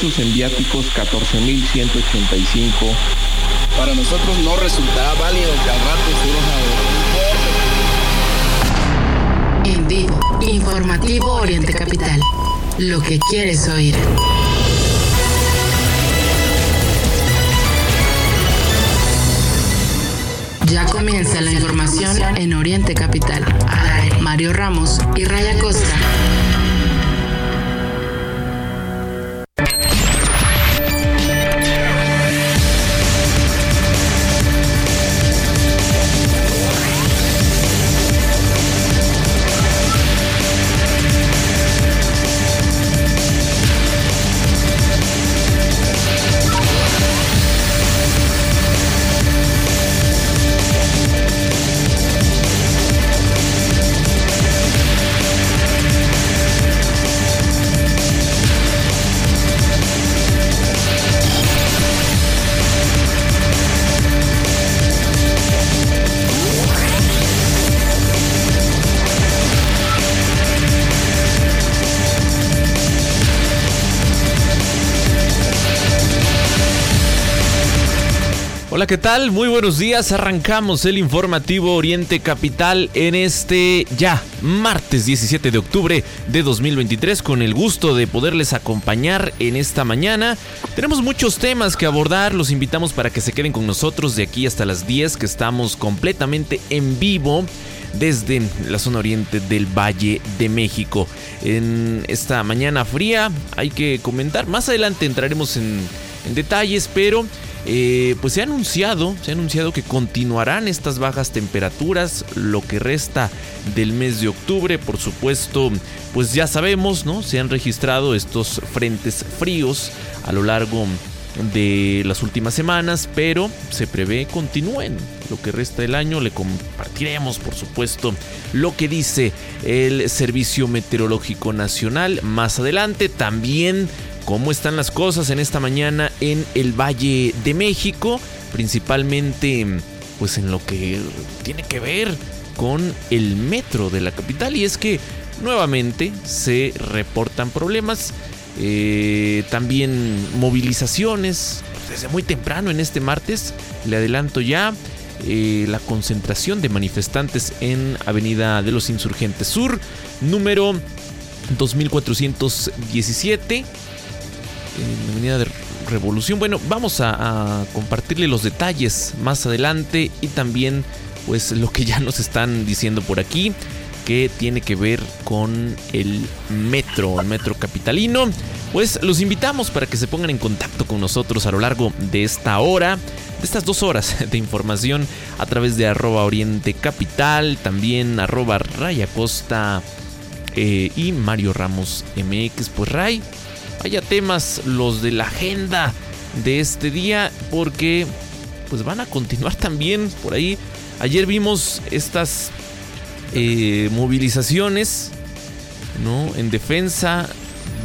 pesos, en viáticos 14.185. Para nosotros no resultará válido que al rato En vivo, informativo Oriente Capital. Lo que quieres oír. Ya comienza la información en Oriente Capital. Mario Ramos y Raya Costa. ¿Qué tal? Muy buenos días. Arrancamos el informativo Oriente Capital en este ya martes 17 de octubre de 2023 con el gusto de poderles acompañar en esta mañana. Tenemos muchos temas que abordar, los invitamos para que se queden con nosotros de aquí hasta las 10 que estamos completamente en vivo desde la zona oriente del Valle de México. En esta mañana fría hay que comentar, más adelante entraremos en, detalles, pero... Eh, pues se ha anunciado, se ha anunciado que continuarán estas bajas temperaturas lo que resta del mes de octubre. Por supuesto, pues ya sabemos, ¿no? Se han registrado estos frentes fríos a lo largo de las últimas semanas, pero se prevé continúen lo que resta del año. Le compartiremos, por supuesto, lo que dice el Servicio Meteorológico Nacional más adelante. También cómo están las cosas en esta mañana en el Valle de México, principalmente pues en lo que tiene que ver con el metro de la capital. Y es que nuevamente se reportan problemas, eh, también movilizaciones. Desde muy temprano en este martes, le adelanto ya. Eh, la concentración de manifestantes en Avenida de los Insurgentes Sur, número 2417 en Avenida de Revolución. Bueno, vamos a, compartirle los detalles más adelante y también pues lo que ya nos están diciendo por aquí que tiene que ver con el metro, el metro capitalino. Pues los invitamos para que se pongan en contacto con nosotros a lo largo de esta hora, de estas dos horas de información a través de arroba oriente capital, también arroba rayacosta eh, y Mario Ramos MX. Pues Ray, Vaya temas los de la agenda de este día porque pues van a continuar también por ahí. Ayer vimos estas eh, movilizaciones ¿no? en defensa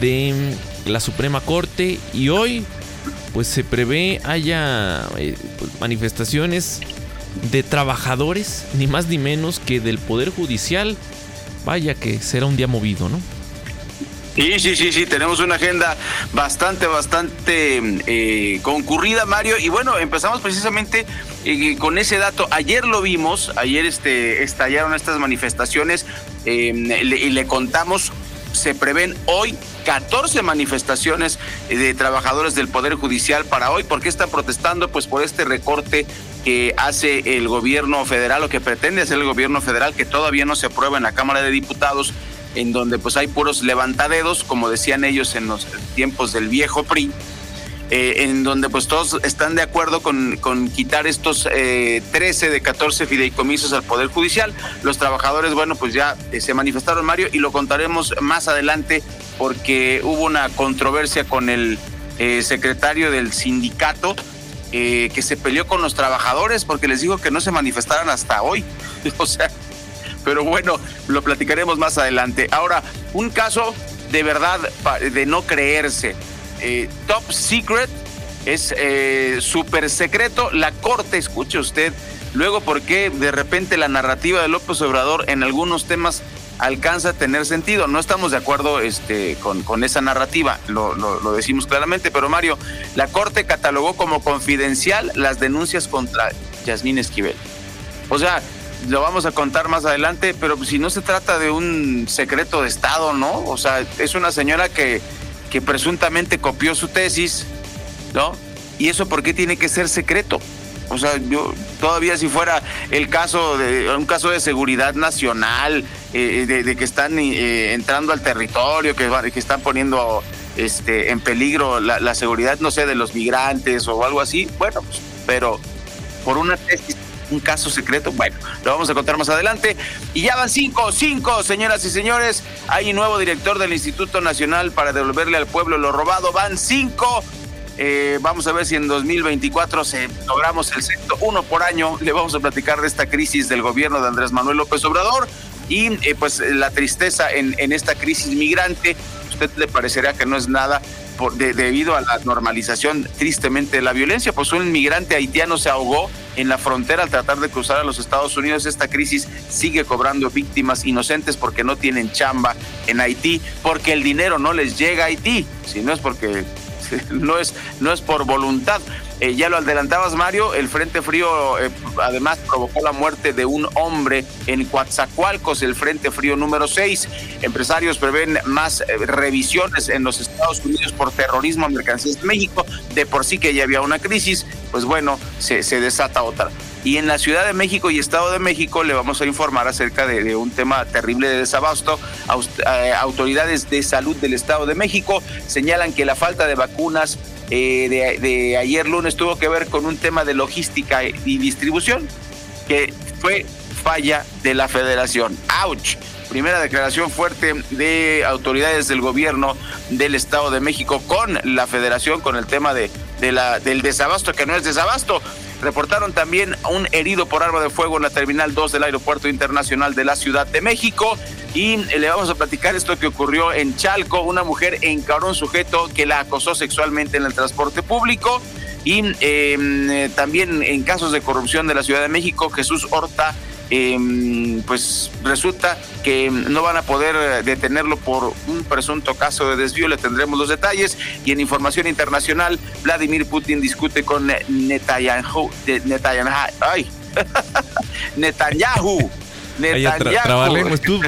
de la Suprema Corte y hoy pues se prevé haya eh, pues, manifestaciones de trabajadores, ni más ni menos que del Poder Judicial. Vaya que será un día movido, ¿no? Sí, sí, sí, sí, tenemos una agenda bastante, bastante eh, concurrida, Mario. Y bueno, empezamos precisamente eh, con ese dato. Ayer lo vimos, ayer este, estallaron estas manifestaciones em, y le contamos, se prevén hoy 14 manifestaciones eh, de trabajadores del Poder Judicial para hoy. ¿Por qué están protestando? Pues por este recorte que hace el gobierno federal o que pretende hacer el gobierno federal, que todavía no se aprueba en la Cámara de Diputados en donde pues hay puros levantadedos, como decían ellos en los tiempos del viejo PRI, eh, en donde pues todos están de acuerdo con, quitar estos eh, 13 de 14 fideicomisos al Poder Judicial. Los trabajadores, bueno, pues ya eh, se manifestaron, Mario, y lo contaremos más adelante porque hubo una controversia con el eh, secretario del sindicato que se peleó con los trabajadores porque les dijo que no se manifestaran hasta hoy. o sea, pero bueno, lo platicaremos más adelante. Ahora, un caso de verdad de no creerse. Eh, top Secret es eh, súper secreto. La corte, escuche usted, luego por qué de repente la narrativa de López Obrador en algunos temas alcanza a tener sentido. No estamos de acuerdo este, con, con esa narrativa, lo, lo, decimos claramente, pero Mario, la Corte catalogó como confidencial las denuncias contra Yasmín Esquivel. O sea, lo vamos a contar más adelante, pero si no se trata de un secreto de Estado, ¿no? O sea, es una señora que, que presuntamente copió su tesis, ¿no? ¿Y eso por qué tiene que ser secreto? O sea, yo todavía si fuera el caso de un caso de seguridad nacional, eh, de, que están eh, entrando al territorio, que, que están poniendo este en peligro la, seguridad, no sé, de los migrantes o algo así, bueno, pues, pero por una tesis un caso secreto. Bueno, lo vamos a contar más adelante. Y ya van cinco, cinco, señoras y señores. Hay un nuevo director del Instituto Nacional para devolverle al pueblo lo robado. Van cinco. Eh, vamos a ver si en 2024 se logramos el sexto uno por año. Le vamos a platicar de esta crisis del gobierno de Andrés Manuel López Obrador y eh, pues la tristeza en, esta crisis migrante. Usted le parecerá que no es nada, debido a la normalización tristemente de la violencia, pues un inmigrante haitiano se ahogó en la frontera al tratar de cruzar a los Estados Unidos. Esta crisis sigue cobrando víctimas inocentes porque no tienen chamba en Haití, porque el dinero no les llega a Haití, si no es porque no es, no es por voluntad. Eh, ya lo adelantabas, Mario, el Frente Frío eh, además provocó la muerte de un hombre en Coatzacoalcos, el Frente Frío número 6. Empresarios prevén más eh, revisiones en los Estados Unidos por terrorismo a mercancías de México. De por sí que ya había una crisis, pues bueno, se, se desata otra. Y en la Ciudad de México y Estado de México le vamos a informar acerca de, un tema terrible de desabasto. Eh, autoridades de salud del Estado de México señalan que la falta de vacunas eh, de, ayer lunes tuvo que ver con un tema de logística y distribución, que fue falla de la federación. ¡Auch! Primera declaración fuerte de autoridades del gobierno del Estado de México con la federación, con el tema de, del desabasto, que no es desabasto. Reportaron también un herido por arma de fuego en la Terminal 2 del Aeropuerto Internacional de la Ciudad de México. Y le vamos a platicar esto que ocurrió en Chalco. Una mujer encaró a un sujeto que la acosó sexualmente en el transporte público. Y em, eh, también en casos de corrupción de la Ciudad de México, Jesús Horta Em, pues resulta que no van a poder detenerlo por un presunto caso de desvío. Le tendremos los detalles. Y en información internacional, Vladimir Putin discute con Netanyahu. Netanyahu, ay, Netanyahu trabalenguas tú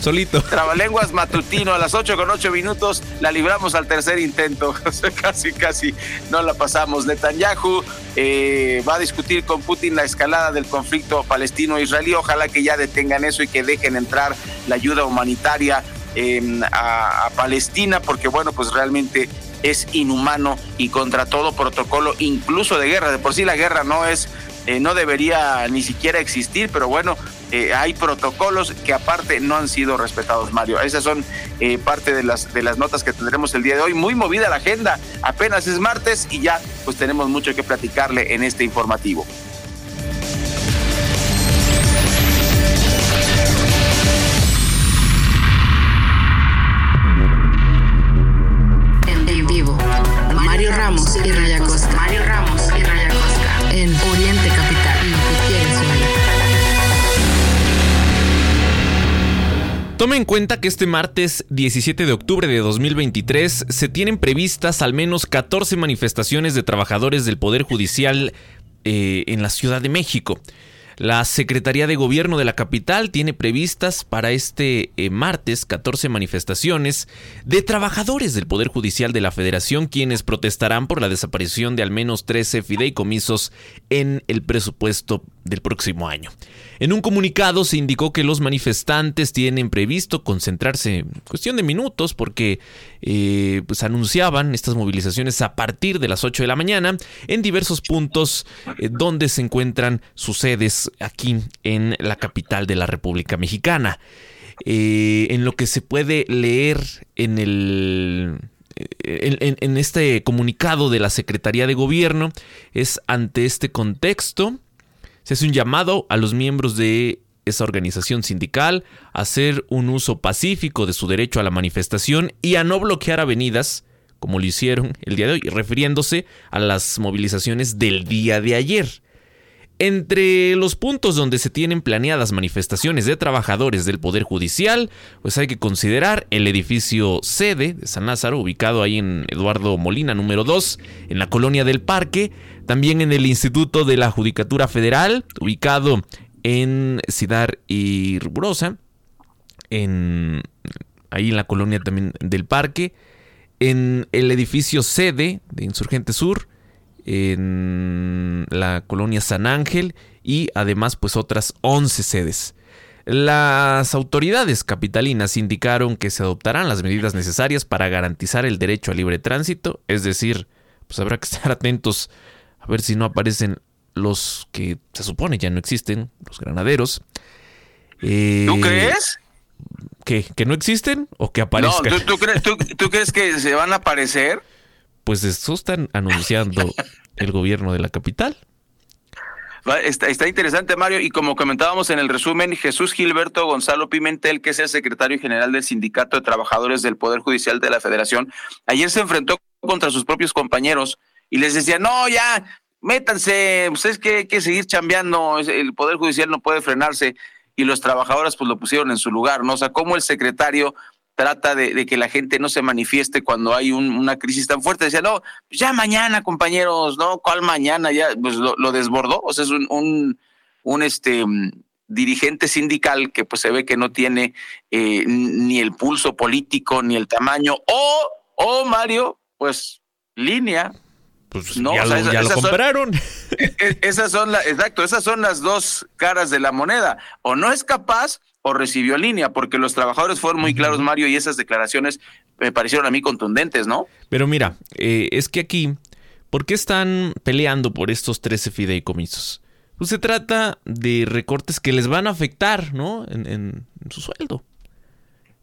solito. Trabalenguas matutino a las 8 con 8 minutos. La libramos al tercer intento. casi, casi no la pasamos. Netanyahu eh, va a discutir con Putin la escalada del conflicto palestino-israelí. Ojalá que ya detengan eso y que dejen entrar la ayuda humanitaria em, a, a Palestina, porque bueno, pues realmente es inhumano y contra todo protocolo, incluso de guerra. De por sí la guerra no es eh, no debería ni siquiera existir, pero bueno, eh, hay protocolos que aparte no han sido respetados, Mario. Esas son eh, parte de las, de las notas que tendremos el día de hoy. Muy movida la agenda, apenas es martes y ya pues tenemos mucho que platicarle en este informativo. En vivo, Mario Ramos y Raya Costa. Mario Ramos y Raya Costa. En Oriente Capital. Tome en cuenta que este martes 17 de octubre de 2023 se tienen previstas al menos 14 manifestaciones de trabajadores del Poder Judicial eh, en la Ciudad de México. La Secretaría de Gobierno de la capital tiene previstas para este eh, martes 14 manifestaciones de trabajadores del Poder Judicial de la Federación quienes protestarán por la desaparición de al menos 13 fideicomisos en el presupuesto del próximo año. En un comunicado se indicó que los manifestantes tienen previsto concentrarse en cuestión de minutos porque eh, pues anunciaban estas movilizaciones a partir de las 8 de la mañana en diversos puntos eh, donde se encuentran sus sedes aquí en la capital de la República Mexicana. Eh, en lo que se puede leer en el en, este comunicado de la Secretaría de Gobierno es ante este contexto se hace un llamado a los miembros de esa organización sindical a hacer un uso pacífico de su derecho a la manifestación y a no bloquear avenidas como lo hicieron el día de hoy, refiriéndose a las movilizaciones del día de ayer. Entre los puntos donde se tienen planeadas manifestaciones de trabajadores del Poder Judicial, pues hay que considerar el edificio sede de San Lázaro, ubicado ahí en Eduardo Molina número 2, en la colonia del Parque, también en el Instituto de la Judicatura Federal, ubicado en Cidar y Rubrosa, en, ahí en la colonia también del Parque, en el edificio sede de Insurgente Sur, en la colonia San Ángel y además pues otras 11 sedes. Las autoridades capitalinas indicaron que se adoptarán las medidas necesarias para garantizar el derecho a libre tránsito, es decir, pues habrá que estar atentos a ver si no aparecen los que se supone ya no existen, los granaderos. Eh, ¿Tú crees? ¿Que, ¿Que no existen o que aparezcan? No, ¿tú, crees, tú crees que se van a aparecer? Pues eso están anunciando el gobierno de la capital. Está, interesante, Mario, y como comentábamos en el resumen, Jesús Gilberto Gonzalo Pimentel, que es el secretario general del Sindicato de Trabajadores del Poder Judicial de la Federación, ayer se enfrentó contra sus propios compañeros y les decía, no, ya, métanse, ustedes que hay que seguir chambeando, el Poder Judicial no puede frenarse, y los trabajadores pues lo pusieron en su lugar, ¿no? O sea, como el secretario trata de, que la gente no se manifieste cuando hay una crisis tan fuerte. Decía, no, pues ya mañana, compañeros, ¿no? ¿Cuál mañana? Ya, pues lo, desbordó. O sea, es un, un, este dirigente sindical que pues se ve que no tiene eh, ni el pulso político ni el tamaño. O, o Mario, pues línea. Pues no, ya, lo. E, e, esas son las, exacto, esas son las dos caras de la moneda. O no es capaz o recibió línea, porque los trabajadores fueron muy claros, Mario, y esas declaraciones me parecieron a mí contundentes, ¿no? Pero mira, eh, es que aquí, ¿por qué están peleando por estos 13 fideicomisos? Pues se trata de recortes que les van a afectar, ¿no? En, su sueldo.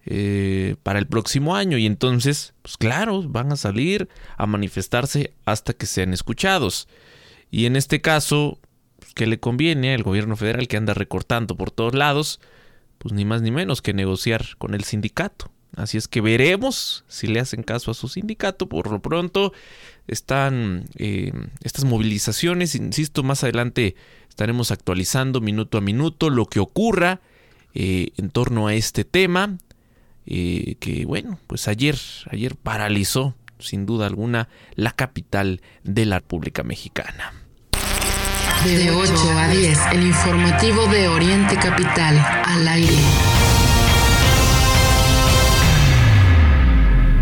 Eh, para el próximo año y entonces, pues claro, van a salir a manifestarse hasta que sean escuchados. Y en este caso, pues, ¿qué le conviene al gobierno federal que anda recortando por todos lados? Pues ni más ni menos que negociar con el sindicato. Así es que veremos si le hacen caso a su sindicato. Por lo pronto están eh, estas movilizaciones. Insisto, más adelante estaremos actualizando minuto a minuto lo que ocurra eh, en torno a este tema. Eh, que bueno, pues ayer, ayer paralizó sin duda alguna la capital de la República Mexicana. De 8 a 10, el informativo de Oriente Capital, al aire.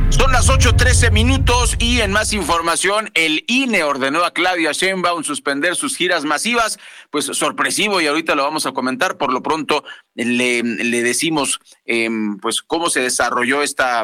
Son las 8.13 minutos y en más información, el INE ordenó a Claudia Sheinbaum suspender sus giras masivas, pues sorpresivo y ahorita lo vamos a comentar. Por lo pronto le, decimos em, pues cómo se desarrolló esta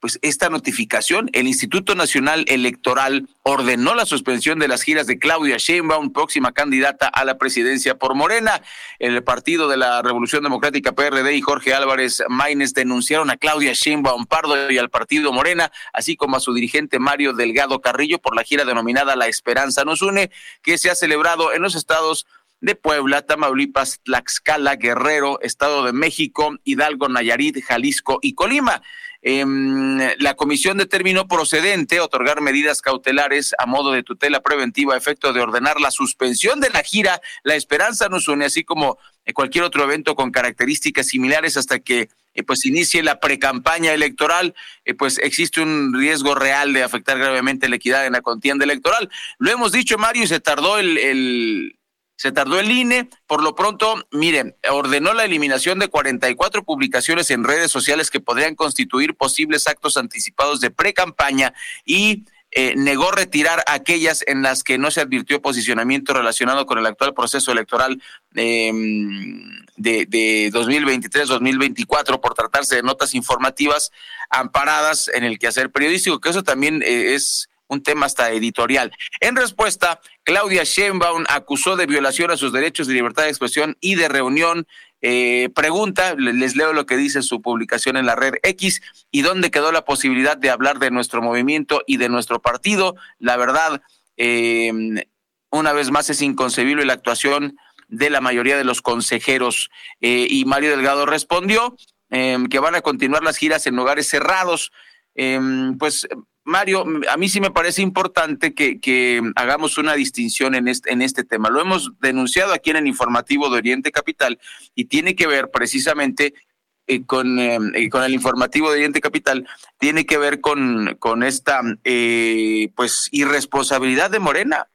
pues esta notificación, el Instituto Nacional Electoral ordenó la suspensión de las giras de Claudia Sheinbaum, próxima candidata a la presidencia por Morena. El Partido de la Revolución Democrática PRD y Jorge Álvarez Maínez denunciaron a Claudia Sheinbaum Pardo y al Partido Morena, así como a su dirigente Mario Delgado Carrillo por la gira denominada La Esperanza nos une, que se ha celebrado en los estados de Puebla, Tamaulipas, Tlaxcala, Guerrero, Estado de México, Hidalgo, Nayarit, Jalisco y Colima. Em, la comisión determinó procedente otorgar medidas cautelares a modo de tutela preventiva a efecto de ordenar la suspensión de la gira La Esperanza nos une, así como cualquier otro evento con características similares hasta que eh, pues inicie la precampaña electoral, eh, pues existe un riesgo real de afectar gravemente la equidad en la contienda electoral. Lo hemos dicho, Mario, y se tardó el se tardó el INE. Por lo pronto, miren, ordenó la eliminación de 44 publicaciones en redes sociales que podrían constituir posibles actos anticipados de pre-campaña y eh, negó retirar aquellas en las que no se advirtió posicionamiento relacionado con el actual proceso electoral em, de, de 2023-2024 por tratarse de notas informativas amparadas en el quehacer periodístico, que eso también eh, es un tema hasta editorial. En respuesta, Claudia Sheinbaum acusó de violación a sus derechos de libertad de expresión y de reunión. Eh, pregunta, les leo lo que dice su publicación en la red X, ¿y dónde quedó la posibilidad de hablar de nuestro movimiento y de nuestro partido? La verdad, eh, una vez más es inconcebible la actuación de la mayoría de los consejeros. Eh, y Mario Delgado respondió que van a continuar las giras en lugares cerrados. pues Mario, a mí sí me parece importante que, hagamos una distinción en este, en este tema. Lo hemos denunciado aquí en el informativo de Oriente Capital y tiene que ver precisamente eh, con, eh, eh, con el informativo de Oriente Capital, tiene que ver con, con esta pues irresponsabilidad de Morena,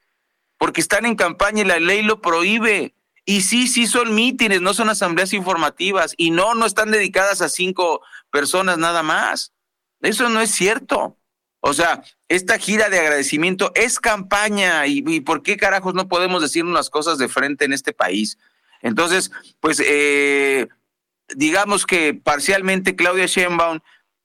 porque están en campaña y la ley lo prohíbe. Y sí, sí son mítines, no son asambleas informativas. Y no, no están dedicadas a cinco personas nada más. Eso no es cierto. O sea, esta gira de agradecimiento es campaña. ¿Y, por qué carajos no podemos decir unas cosas de frente en este país? Entonces, pues, eh, digamos que parcialmente Claudia Sheinbaum,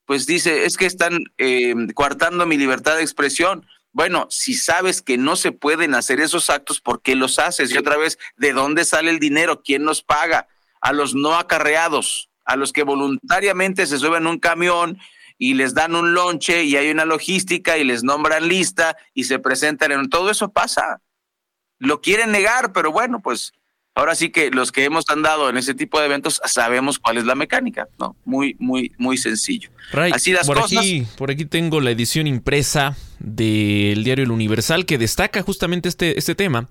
pues dice, es que están eh, coartando mi libertad de expresión. Bueno, si sabes que no se pueden hacer esos actos, ¿por qué los haces? Y otra vez, ¿de dónde sale el dinero? ¿Quién nos paga? A los no acarreados, a los que voluntariamente se suben a un camión y les dan un lonche y hay una logística y les nombran lista y se presentan en todo eso pasa. Lo quieren negar, pero bueno, pues ahora sí que los que hemos andado en ese tipo de eventos sabemos cuál es la mecánica, ¿no? Muy, muy, muy sencillo. Así las por cosas. Aquí, por aquí tengo la edición impresa del diario El Universal que destaca justamente este, este tema.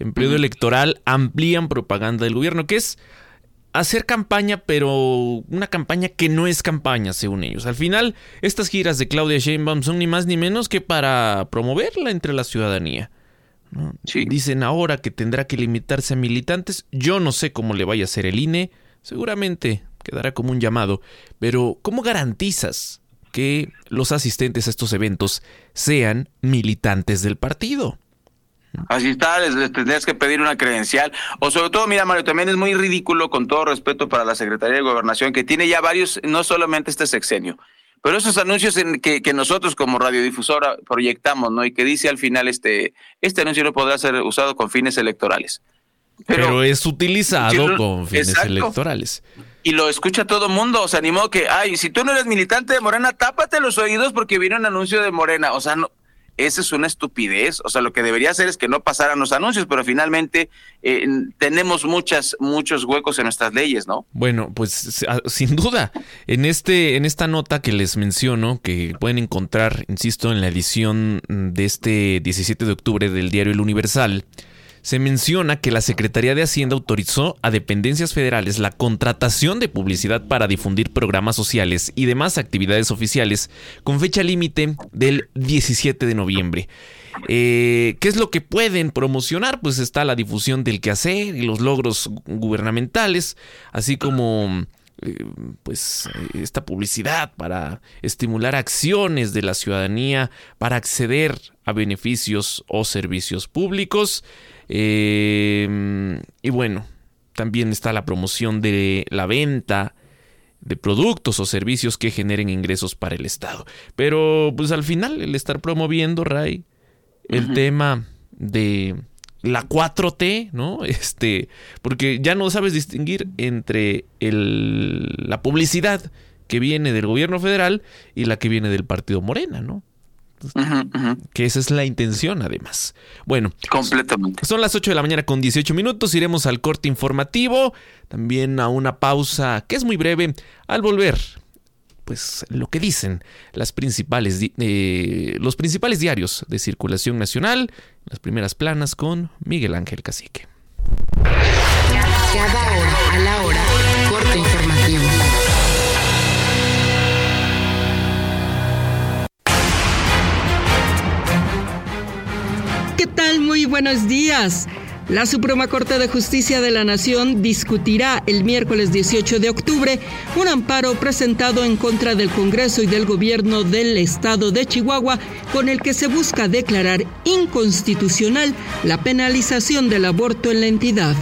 En periodo electoral amplían propaganda del gobierno, que es hacer campaña, pero una campaña que no es campaña, según ellos. Al final, estas giras de Claudia Sheinbaum son ni más ni menos que para promoverla entre la ciudadanía. Dicen ahora que tendrá que limitarse a militantes. Yo no sé cómo le vaya a hacer el INE. Seguramente quedará como un llamado. Pero, ¿cómo garantizas que los asistentes a estos eventos sean militantes del partido? Así está, les, tendrías que pedir una credencial. O sobre todo, mira, Mario, también es muy ridículo, con todo respeto para la Secretaría de Gobernación, que tiene ya varios, no solamente este sexenio, pero esos anuncios en que, que, nosotros como radiodifusora proyectamos, ¿no? Y que dice al final, este, este anuncio no podrá ser usado con fines electorales. Pero, es utilizado con fines electorales. Y lo escucha todo el mundo, o sea, ni modo que, ay, si tú no eres militante de Morena, tápate los oídos porque viene un anuncio de Morena. O sea, no, esa es una estupidez. O sea, lo que debería hacer es que no pasaran los anuncios, pero finalmente eh, tenemos muchas, muchos huecos en nuestras leyes, ¿no? Bueno, pues ah, sin duda, en este, en esta nota que les menciono, que pueden encontrar, insisto, en la edición de este 17 de octubre del diario El Universal, se menciona que la Secretaría de Hacienda autorizó a dependencias federales la contratación de publicidad para difundir programas sociales y demás actividades oficiales con fecha límite del 17 de noviembre. Eh, ¿Qué es lo que pueden promocionar? Pues está la difusión del quehacer y los logros gubernamentales, así como eh, pues esta publicidad para estimular acciones de la ciudadanía para acceder a beneficios o servicios públicos. Em, y bueno, también está la promoción de la venta de productos o servicios que generen ingresos para el Estado. Pero pues al final el estar promoviendo, Ray, el tema de la 4T, ¿no? Este, porque ya no sabes distinguir entre el, la publicidad que viene del gobierno federal y la que viene del partido Morena, ¿no? Que esa es la intención, además. Bueno, completamente. Son las 8 de la mañana con 18 minutos. Iremos al corte informativo, también a una pausa que es muy breve. Al volver, pues lo que dicen las principales, eh, los principales diarios de circulación nacional, las primeras planas con Miguel Ángel Cacique. Cada buenos días. La Suprema Corte de Justicia de la Nación discutirá el miércoles 18 de octubre un amparo presentado en contra del Congreso y del Gobierno del Estado de Chihuahua con el que se busca declarar inconstitucional la penalización del aborto en la entidad.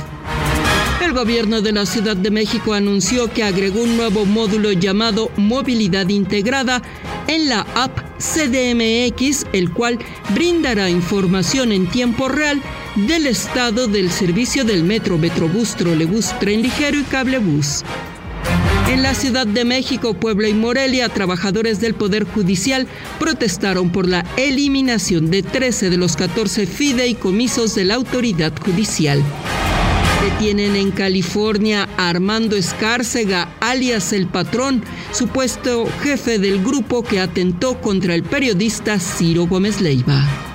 El gobierno de la Ciudad de México anunció que agregó un nuevo módulo llamado Movilidad Integrada en la app CDMX, el cual brindará información en tiempo real del estado del servicio del metro, Metrobús, Trolebús, Tren Ligero y Cablebús. En la Ciudad de México, Puebla y Morelia, trabajadores del Poder Judicial protestaron por la eliminación de 13 de los 14 fideicomisos de la autoridad judicial. Detienen en California a Armando Escárcega, alias El Patrón, supuesto jefe del grupo que atentó contra el periodista Ciro Gómez Leiva.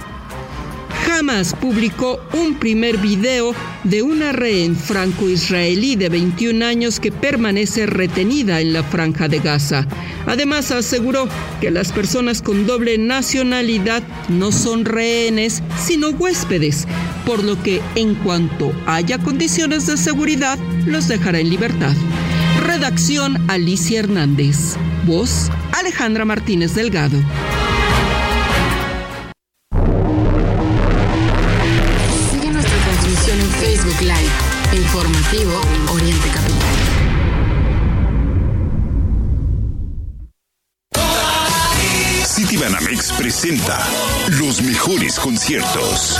Hamas publicó un primer video de una rehén franco-israelí de 21 años que permanece retenida en la franja de Gaza. Además aseguró que las personas con doble nacionalidad no son rehenes, sino huéspedes, por lo que en cuanto haya condiciones de seguridad, los dejará en libertad. Redacción Alicia Hernández. Voz Alejandra Martínez Delgado. Informativo Oriente Capital. City Banamex presenta los mejores conciertos.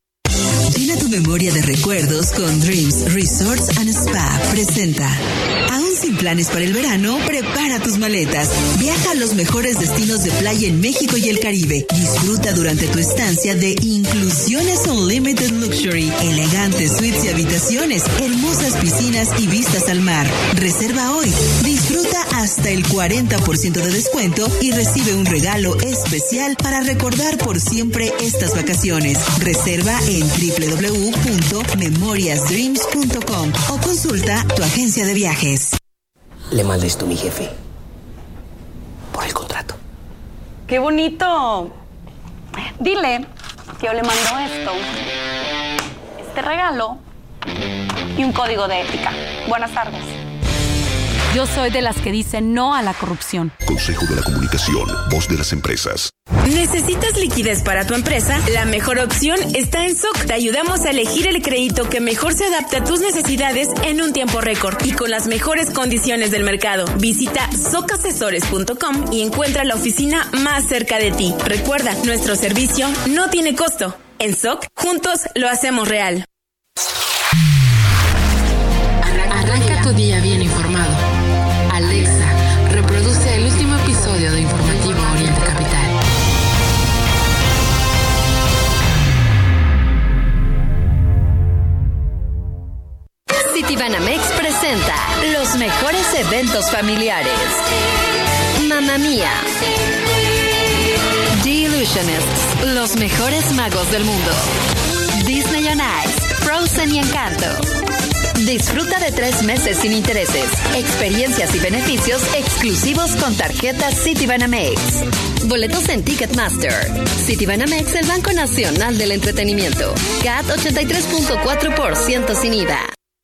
Memoria de recuerdos con Dreams Resorts and Spa. Presenta. Planes para el verano, prepara tus maletas. Viaja a los mejores destinos de playa en México y el Caribe. Disfruta durante tu estancia de Inclusiones Unlimited Luxury, elegantes suites y habitaciones, hermosas piscinas y vistas al mar. Reserva hoy. Disfruta hasta el 40% de descuento y recibe un regalo especial para recordar por siempre estas vacaciones. Reserva en www.memoriasdreams.com o consulta tu agencia de viajes. Le a mi jefe. Por el contrato. ¡Qué bonito! Dile que yo le mando esto, este regalo y un código de ética. Buenas tardes. Yo soy de las que dicen no a la corrupción. Consejo de la Comunicación, voz de las empresas. ¿Necesitas liquidez para tu empresa? La mejor opción está en SOC. Te ayudamos a elegir el crédito que mejor se adapte a tus necesidades en un tiempo récord y con las mejores condiciones del mercado. Visita socasesores.com y encuentra la oficina más cerca de ti. Recuerda, nuestro servicio no tiene costo. En SOC, juntos lo hacemos real. Citibanamex presenta los mejores eventos familiares. Mamma Mía. The Illusionists, los mejores magos del mundo. Disney on Ice, Frozen y Encanto. Disfruta de tres meses sin intereses, experiencias y beneficios exclusivos con tarjetas Citibanamex. Boletos en Ticketmaster. Citibanamex, el Banco Nacional del Entretenimiento. CAT 83.4% sin IVA.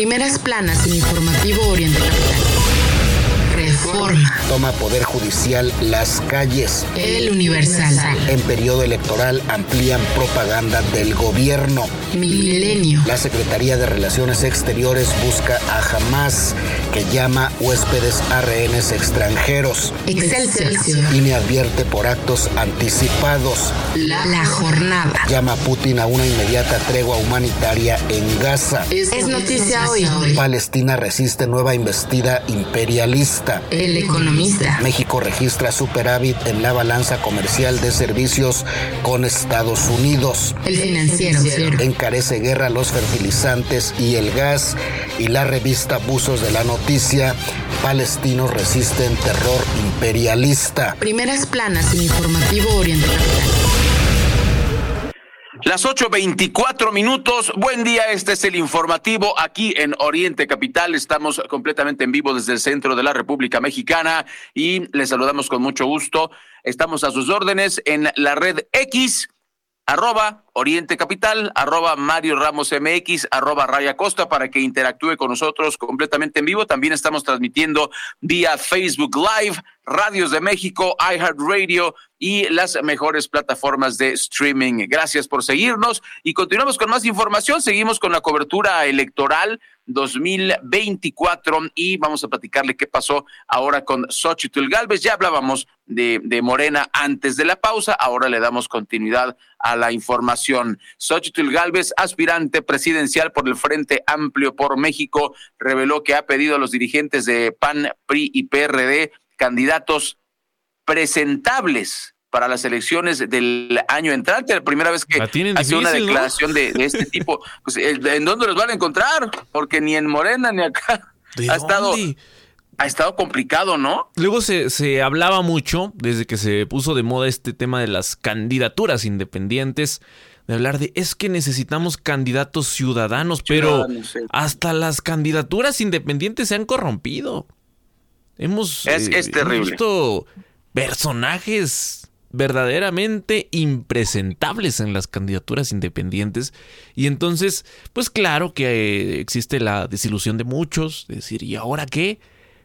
Primeras planas en Informativo Oriente Capital. Reforma. Toma Poder Judicial las calles. El Universal. En periodo electoral amplían propaganda del gobierno. Milenio. La Secretaría de Relaciones Exteriores busca a Hamas, que llama huéspedes a rehenes extranjeros. Excelsior. INE advierte por actos anticipados. La, la jornada. Llama a Putin a una inmediata tregua humanitaria en Gaza. Es, es noticia hoy. Palestina resiste nueva investida imperialista. El economista. México registra superávit en la balanza comercial de servicios con Estados Unidos. El financiero. Encarece guerra los fertilizantes y el gas. Y la revista Buzos de la Noticia. Palestinos resisten terror imperialista. Primeras planas en Informativo Oriente Capital. Las 8.24 minutos. Buen día, este es el informativo aquí en Oriente Capital. Estamos completamente en vivo desde el centro de la República Mexicana y les saludamos con mucho gusto. Estamos a sus órdenes en la red X arroba Oriente Capital, arroba Mario Ramos MX, arroba Raya Costa para que interactúe con nosotros completamente en vivo. También estamos transmitiendo vía Facebook Live, Radios de México, iHeartRadio y las mejores plataformas de streaming. Gracias por seguirnos y continuamos con más información. Seguimos con la cobertura electoral 2024 y vamos a platicarle qué pasó ahora con Xochitl Galvez. Ya hablábamos de, de Morena antes de la pausa, ahora le damos continuidad a la información. Xochitl Galvez, aspirante presidencial por el Frente Amplio por México, reveló que ha pedido a los dirigentes de PAN, PRI y PRD candidatos presentables para las elecciones del año entrante, la primera vez que hace una declaración de, este tipo. Pues, ¿En dónde los van a encontrar? Porque ni en Morena ni acá ha estado ha estado complicado, ¿no? Luego se, se, hablaba mucho, desde que se puso de moda este tema de las candidaturas independientes, de hablar de es que necesitamos candidatos ciudadanos, pero hasta las candidaturas independientes se han corrompido. Hemos, es, es eh, terrible. visto personajes verdaderamente impresentables en las candidaturas independientes y entonces pues claro que eh, existe la desilusión de muchos de decir ¿y ahora qué?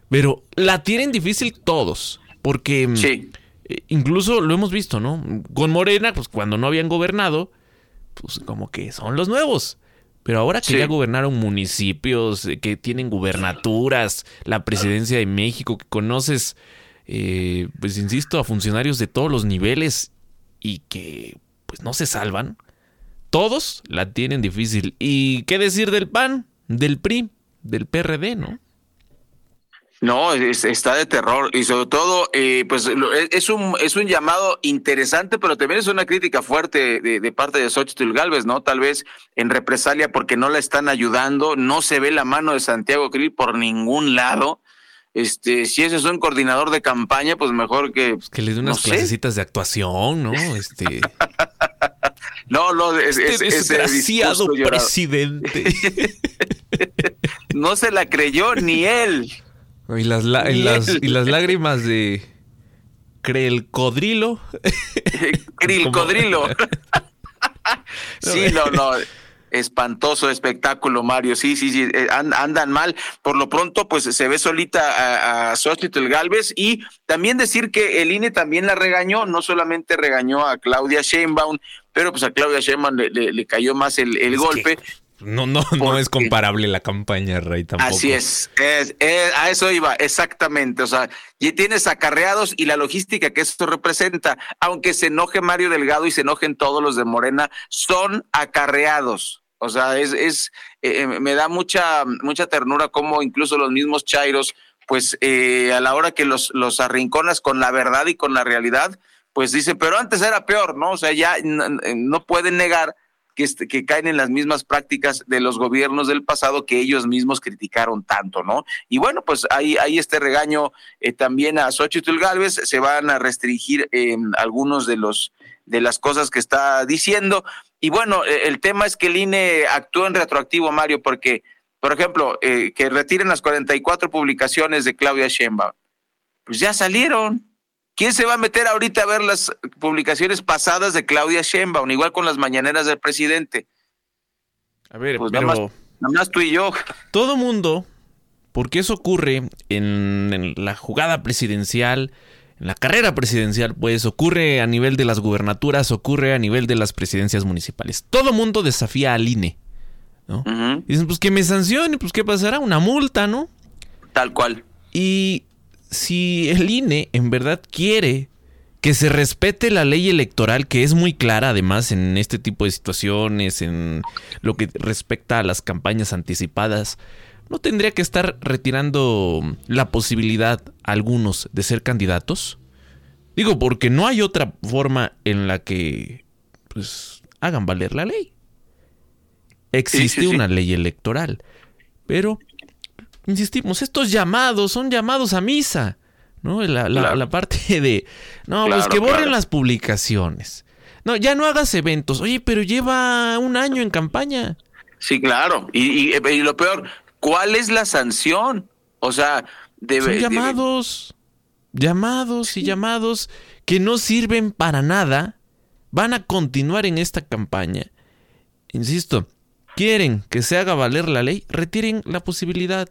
pero la tienen difícil todos porque mm, sí. eh, incluso lo hemos visto ¿no? con Morena pues cuando no habían gobernado pues como que son los nuevos pero ahora que Sí. ya gobernaron municipios, eh, que tienen gubernaturas, la presidencia de México, que conoces, eh, pues insisto, a funcionarios de todos los niveles y que pues no se salvan, todos la tienen difícil. ¿Y qué decir del PAN, del PRI, del PRD, no? No, es- está de terror y sobre todo, eh, pues lo- es un es un llamado interesante, pero también es una crítica fuerte de, de parte de Xochitl Galvez, ¿no? Tal vez en represalia porque no la están ayudando, no se ve la mano de Santiago Krill por ningún lado. Este, si ese es un coordinador de campaña, pues mejor que Que le dé unas No sé. de actuación, ¿no? Este, no, no, es, es- este desgraciado presidente. no se la creyó ni él. Y las, la- y las, y las lágrimas de Crelcodrilo. Crilcodrilo. sí, no, no. Espantoso espectáculo, Mario. Sí, sí, sí. eh, an- andan mal. Por lo pronto, pues se ve solita a, a Xochitl Galvez y también decir que el INE también la regañó, no solamente regañó a Claudia Sheinbaum, pero pues a Claudia Sheinbaum le, le- le cayó más el, el golpe. No, no, no es comparable la campaña, Rey, tampoco. Así es, es- es- a eso iba, exactamente. O sea, y tienes acarreados y la logística que esto representa, aunque se enoje Mario Delgado y se enojen todos los de Morena, son acarreados. O sea, es, es eh, eh, me da mucha, mucha ternura como incluso los mismos Chairos, pues eh, a la hora que los, los arrinconas con la verdad y con la realidad, pues dicen, pero antes era peor, ¿no? O sea, ya no, no pueden negar que, caen en las mismas prácticas de los gobiernos del pasado que ellos mismos criticaron tanto, ¿no? Y bueno, pues hay, hay este regaño eh, también a Xochitl Galvez, se van a restringir eh, algunos de los de las cosas que está diciendo. Y bueno, eh, el tema es que el INE actúa en retroactivo, Mario, porque, por ejemplo, eh, que retiren las 44 publicaciones de Claudia Sheinbaum. Pues ya salieron. ¿Quién se va a meter ahorita a ver las publicaciones pasadas de Claudia Sheinbaum? Igual con las mañaneras del presidente. A ver, Pues pero nada más, nada más tú y yo. todo mundo, porque eso ocurre en, en la jugada presidencial, en la carrera presidencial, pues ocurre a nivel de las gubernaturas, ocurre a nivel de las presidencias municipales. Todo mundo desafía al INE. ¿no? Dicen, pues que me sancione, pues qué pasará, una multa, ¿no? Tal cual. Y si el INE en verdad quiere que se respete la ley electoral, que es muy clara además en este tipo de situaciones, en lo que respecta a las campañas anticipadas, ¿no tendría que estar retirando la posibilidad a algunos de ser candidatos? Digo, porque no hay otra forma en la que pues hagan valer la ley. Existe sí, sí. una ley electoral, pero insistimos, estos llamados son llamados a misa, ¿no? La, la- Claro. la parte de, no, pues Claro, que borren claro. las publicaciones. No, ya no hagas eventos. Oye, pero lleva un año en campaña. Sí, claro. Y, y, lo peor, ¿cuál es la sanción? O sea, debe, Son llamados, llamados y llamados que no sirven para nada. Van a continuar en esta campaña. Insisto, quieren que se haga valer la ley, retiren la posibilidad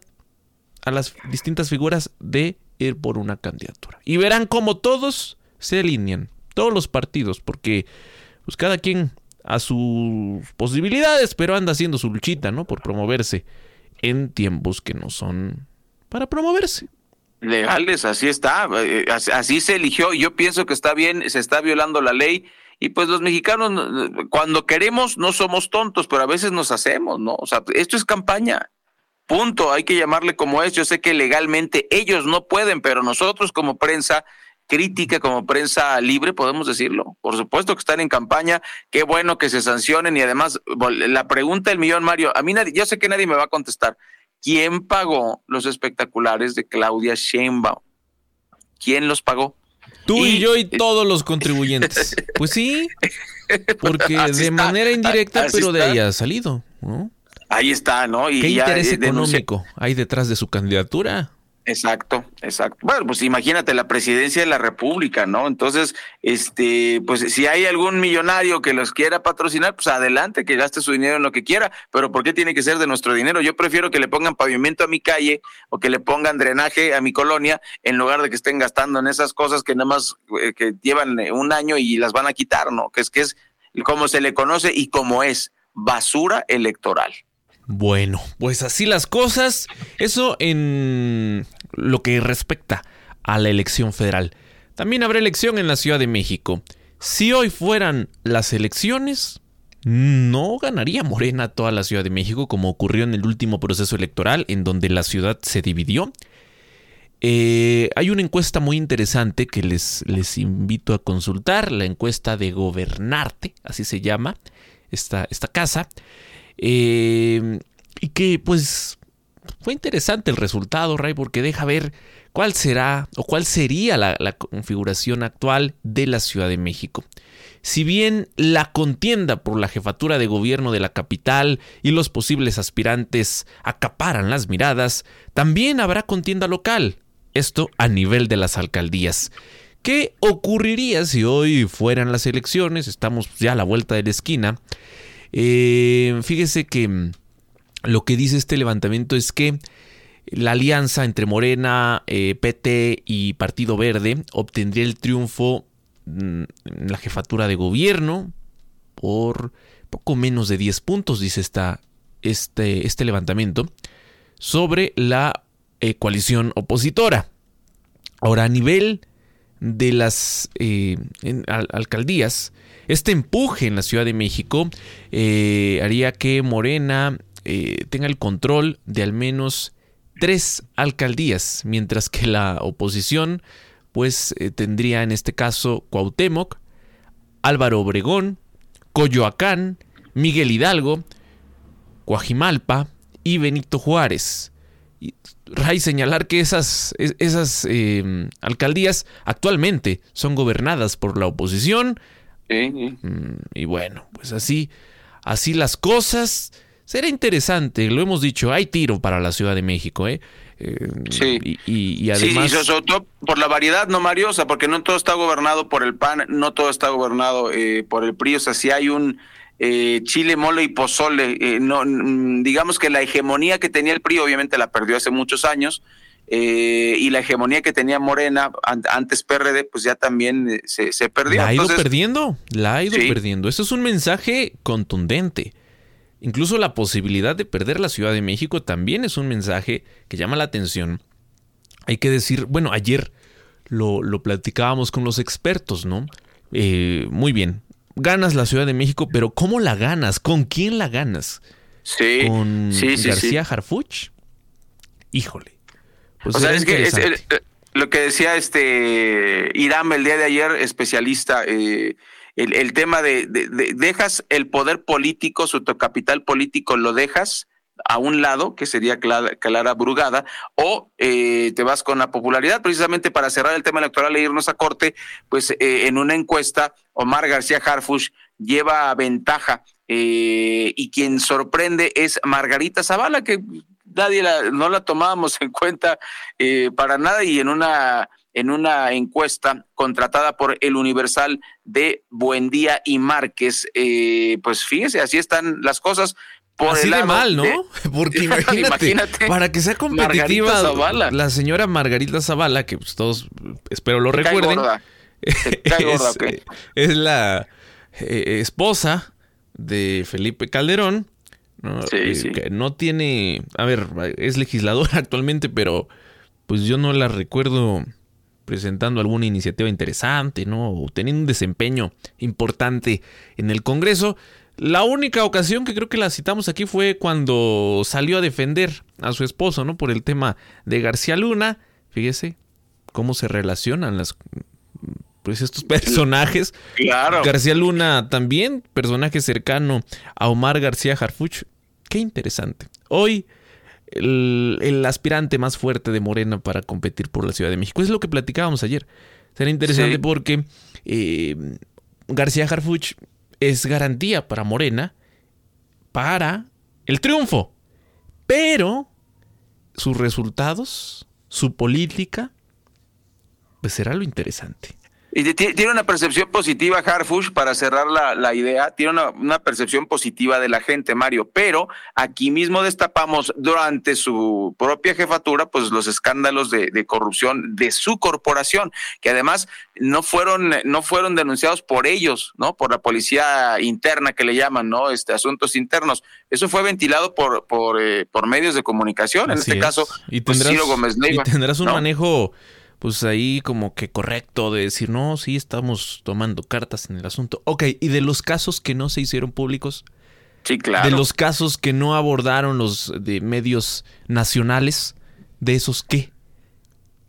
a las distintas figuras de ir por una candidatura. Y verán cómo todos se alinean, todos los partidos, porque pues cada quien a sus posibilidades, pero anda haciendo su luchita, ¿no? Por promoverse en tiempos que no son para promoverse. Legales, así está, eh, así se eligió. Yo pienso que está bien, se está violando la ley. Y pues los mexicanos, cuando queremos, no somos tontos, pero a veces nos hacemos, ¿no? O sea, esto es campaña. Punto, hay que llamarle como es. Yo sé que legalmente ellos no pueden, pero nosotros como prensa crítica, como prensa libre, podemos decirlo. Por supuesto que están en campaña, qué bueno que se sancionen y además la pregunta del millón, Mario, a mí nadie, yo sé que nadie me va a contestar. ¿Quién pagó los espectaculares de Claudia Sheinbaum? ¿Quién los pagó? Tú y, yo y todos los contribuyentes. Pues sí, porque de manera indirecta, pero de ahí ha salido, ¿no? Ahí está, ¿no? Y ¿Qué interés económico hay detrás de su candidatura? Exacto, exacto. Bueno, pues imagínate la presidencia de la República, ¿no? Entonces, este, pues si hay algún millonario que los quiera patrocinar, pues adelante, que gaste su dinero en lo que quiera, pero ¿por qué tiene que ser de nuestro dinero? Yo prefiero que le pongan pavimento a mi calle o que le pongan drenaje a mi colonia en lugar de que estén gastando en esas cosas que nada más eh, que llevan eh, un año y las van a quitar, ¿no? Que es que es como se le conoce y como es basura electoral. Bueno, pues así las cosas. Eso en lo que respecta a la elección federal. También habrá elección en la Ciudad de México. Si hoy fueran las elecciones, no ganaría Morena toda la Ciudad de México como ocurrió en el último proceso electoral en donde la ciudad se dividió. Eh, hay una encuesta muy interesante que les, les invito a consultar, la encuesta de Gobernarte, así se llama esta, esta casa. Eh, y que pues fue interesante el resultado, Ray, porque deja ver cuál será o cuál sería la, configuración actual de la Ciudad de México. Si bien la contienda por la jefatura de gobierno de la capital y los posibles aspirantes acaparan las miradas, también habrá contienda local, esto a nivel de las alcaldías. ¿Qué ocurriría si hoy fueran las elecciones? Estamos ya a la vuelta de la esquina. Eh, fíjese que mm, lo que dice este levantamiento es que la alianza entre Morena, eh, PT y Partido Verde obtendría el triunfo mm, en la jefatura de gobierno por poco menos de 10 puntos, dice esta, este, este levantamiento, sobre la eh, coalición opositora. Ahora, a nivel de las alcaldías, este empuje en la Ciudad de México eh, haría que Morena eh, tenga el control de al menos tres alcaldías, mientras que la oposición pues eh, tendría en este caso Cuauhtémoc, Álvaro Obregón, Coyoacán, Miguel Hidalgo, Coajimalpa y Benito Juárez. Y hay señalar que esas, esas alcaldías actualmente son gobernadas por la oposición, Mm, y bueno, pues así, así las cosas. Será interesante, lo hemos dicho, hay tiro para la Ciudad de México, ¿eh? eh sí. Y, además... Sí, sobre todo por la variedad, ¿no, Mario? O sea, porque no todo está gobernado por el PAN, no todo está gobernado eh, por el PRI. O sea, si hay un eh, chile, mole y pozole, no, mm, digamos que la hegemonía que tenía el PRI obviamente la perdió hace muchos años, eh, y la hegemonía que tenía Morena antes PRD, pues ya también eh, se, perdió. La ha ido perdiendo, la ha ido perdiendo. Eso es un mensaje contundente. Incluso la posibilidad de perder la Ciudad de México también es un mensaje que llama la atención. Hay que decir, bueno, ayer lo, platicábamos con los expertos, ¿no? Eh, muy bien, ganas la Ciudad de México, pero ¿cómo la ganas? ¿Con quién la ganas? Sí, ¿Con García Harfuch? Híjole. Pues o sea, es que es lo que decía este Irán el día de ayer, especialista, eh, el, tema de, dejas el poder político, su capital político, lo dejas a un lado, que sería Clara, Brugada, o eh, te vas con la popularidad, precisamente para cerrar el tema electoral e irnos a corte, pues eh, en una encuesta Omar García Harfush lleva ventaja eh, y quien sorprende es Margarita Zavala, que nadie la, no la tomábamos en cuenta eh, para nada y en una en una encuesta contratada por el Universal de Buendía y Márquez, eh, pues fíjese, así están las cosas. Por Así el de mal, ¿no? de- Porque imagínate, Imagínate, para que sea competitiva la señora Margarita Zavala, que pues todos espero lo recuerden, gorda. Gorda, es, eh, es la eh, esposa de Felipe Calderón, ¿no? Sí, Eh, sí. que no tiene, a ver, es legisladora actualmente, pero pues yo no la recuerdo presentando alguna iniciativa interesante, ¿no? O teniendo un desempeño importante en el Congreso. La única ocasión que creo que la citamos aquí fue cuando salió a defender a su esposo, ¿no? Por el tema de García Luna. Fíjese cómo se relacionan las pues estos personajes. Claro. García Luna también, personaje cercano a Omar García Harfuch. Qué interesante. Hoy el, el aspirante más fuerte de Morena para competir por la Ciudad de México. Es lo que platicábamos ayer. Será interesante Sí. porque eh, García Harfuch es garantía para Morena para el triunfo. Pero sus resultados, su política, pues será lo interesante. Y tiene una percepción positiva, Harfush, para cerrar la, la idea, tiene una, una percepción positiva de la gente, Mario, pero aquí mismo destapamos durante su propia jefatura, pues los escándalos de, de corrupción de su corporación, que además no fueron, no fueron denunciados por ellos, ¿no? Por la policía interna que le llaman, ¿no? Este, asuntos internos. Eso fue ventilado por, por, eh, por medios de comunicación, en este es. caso, y pues, tendrás, Ciro Gómez y Leiva, tendrás un ¿no? manejo, pues ahí como que correcto de decir, no, sí, estamos tomando cartas en el asunto. Ok, y de los casos que no se hicieron públicos, Sí, claro. de los casos que no abordaron los de medios nacionales, ¿de esos qué?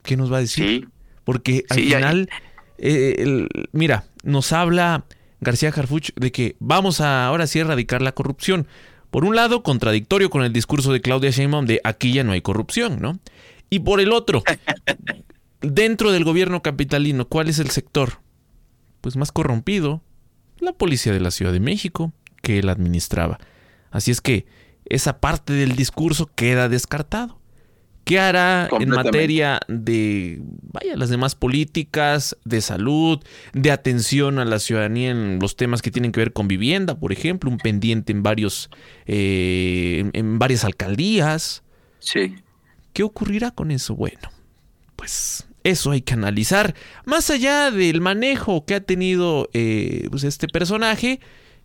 ¿Qué nos va a decir? Porque al Sí, final, eh, el- mira, nos habla García Harfuch de que vamos a ahora sí erradicar la corrupción. Por un lado, contradictorio con el discurso de Claudia Sheinbaum de aquí ya no hay corrupción, ¿no? Y por el otro, dentro del gobierno capitalino, ¿cuál es el sector? Pues más corrompido, la policía de la Ciudad de México, que él administraba. Así es que esa parte del discurso queda descartado. ¿Qué hará en materia de, vaya, las demás políticas, de salud, de atención a la ciudadanía en los temas que tienen que ver con vivienda, por ejemplo, un pendiente en varios, eh, en, en varias alcaldías? Sí. ¿Qué ocurrirá con eso? Bueno, pues eso hay que analizar. Más allá del manejo que ha tenido eh, pues este personaje,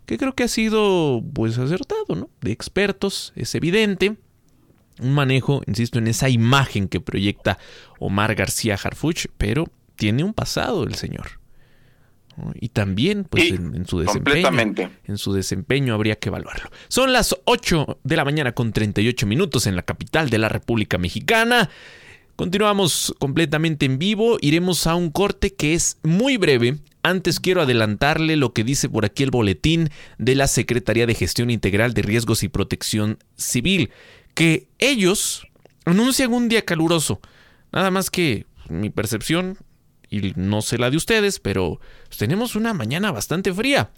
que creo que ha sido pues acertado, ¿no? De expertos, es evidente. Un manejo, insisto, en esa imagen que proyecta Omar García Harfuch, pero tiene un pasado el señor. ¿no? Y también, pues, Sí, en, en su desempeño. completamente. En su desempeño habría que evaluarlo. Son las 8 de la mañana con 38 minutos en la capital de la República Mexicana. Continuamos completamente en vivo. Iremos a un corte que es muy breve. Antes quiero adelantarle lo que dice por aquí el boletín de la Secretaría de Gestión Integral de Riesgos y Protección Civil, que ellos anuncian un día caluroso. Nada más que mi percepción, y no sé la de ustedes, pero tenemos una mañana bastante fría.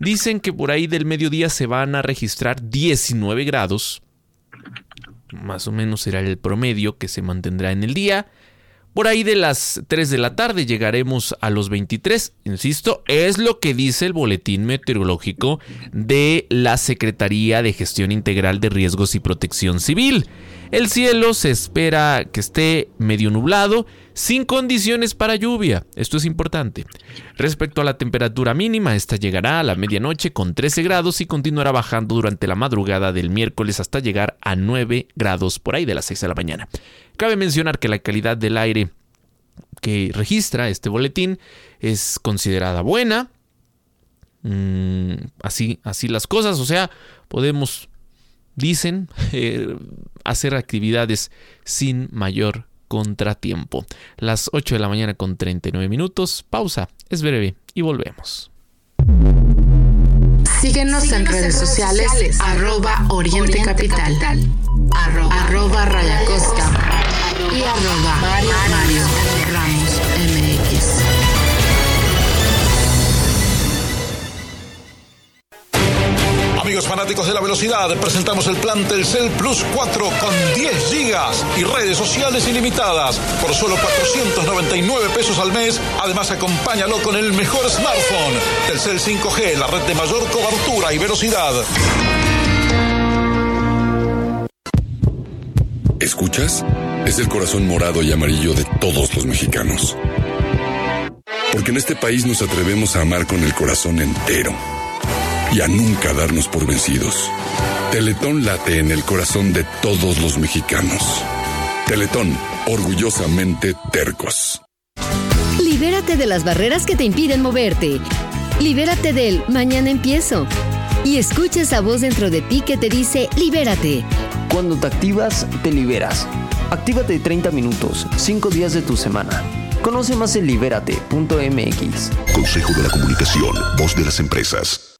Dicen que por ahí del mediodía se van a registrar 19 grados. Más o menos será el promedio que se mantendrá en el día. Por ahí de las 3 de la tarde llegaremos a los 23. Insisto, es lo que dice el boletín meteorológico de la Secretaría de Gestión Integral de Riesgos y Protección Civil. El cielo se espera que esté medio nublado, sin condiciones para lluvia. Esto es importante. Respecto a la temperatura mínima, esta llegará a la medianoche con 13 grados y continuará bajando durante la madrugada del miércoles hasta llegar a 9 grados por ahí de las 6 de la mañana. Cabe mencionar que la calidad del aire que registra este boletín es considerada buena. Mm, así, así las cosas, o sea, podemos, dicen, eh, hacer actividades sin mayor contratiempo. Las 8 de la mañana con 39 minutos, pausa, es breve y volvemos. Síguenos en redes sociales, arroba Oriente Capital, arroba, arroba Raya y arroba Mario, Mario Ramos MX. Fanáticos de la velocidad, presentamos el plan Telcel Plus 4 con 10 gigas y redes sociales ilimitadas por solo 499 pesos al mes. Además, acompáñalo con el mejor smartphone. Telcel 5G, la red de mayor cobertura y velocidad. ¿Escuchas? Es el corazón morado y amarillo de todos los mexicanos. Porque en este país nos atrevemos a amar con el corazón entero y a nunca darnos por vencidos. Teletón late en el corazón de todos los mexicanos. Teletón, orgullosamente tercos. Libérate de las barreras que te impiden moverte. Libérate del mañana empiezo. Y escucha esa voz dentro de ti que te dice libérate. Cuando te activas, te liberas. Actívate 30 minutos, 5 días de tu semana. Conoce más en libérate.mx. Consejo de la Comunicación, voz de las empresas.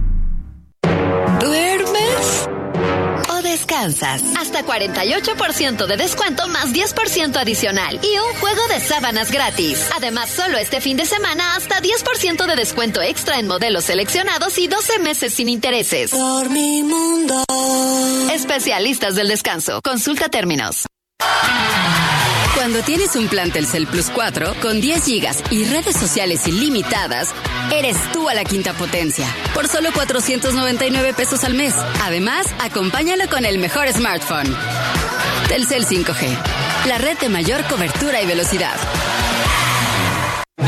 Descansas? Hasta 48% de descuento más 10% adicional y un juego de sábanas gratis. Además, solo este fin de semana hasta 10% de descuento extra en modelos seleccionados y 12 meses sin intereses. Por mi mundo. Especialistas del descanso. Consulta términos. Cuando tienes un plan Telcel Plus 4 con 10 gigas y redes sociales ilimitadas, eres tú a la quinta potencia. Por solo 499 pesos al mes. Además, acompáñalo con el mejor smartphone. Telcel 5G. La red de mayor cobertura y velocidad.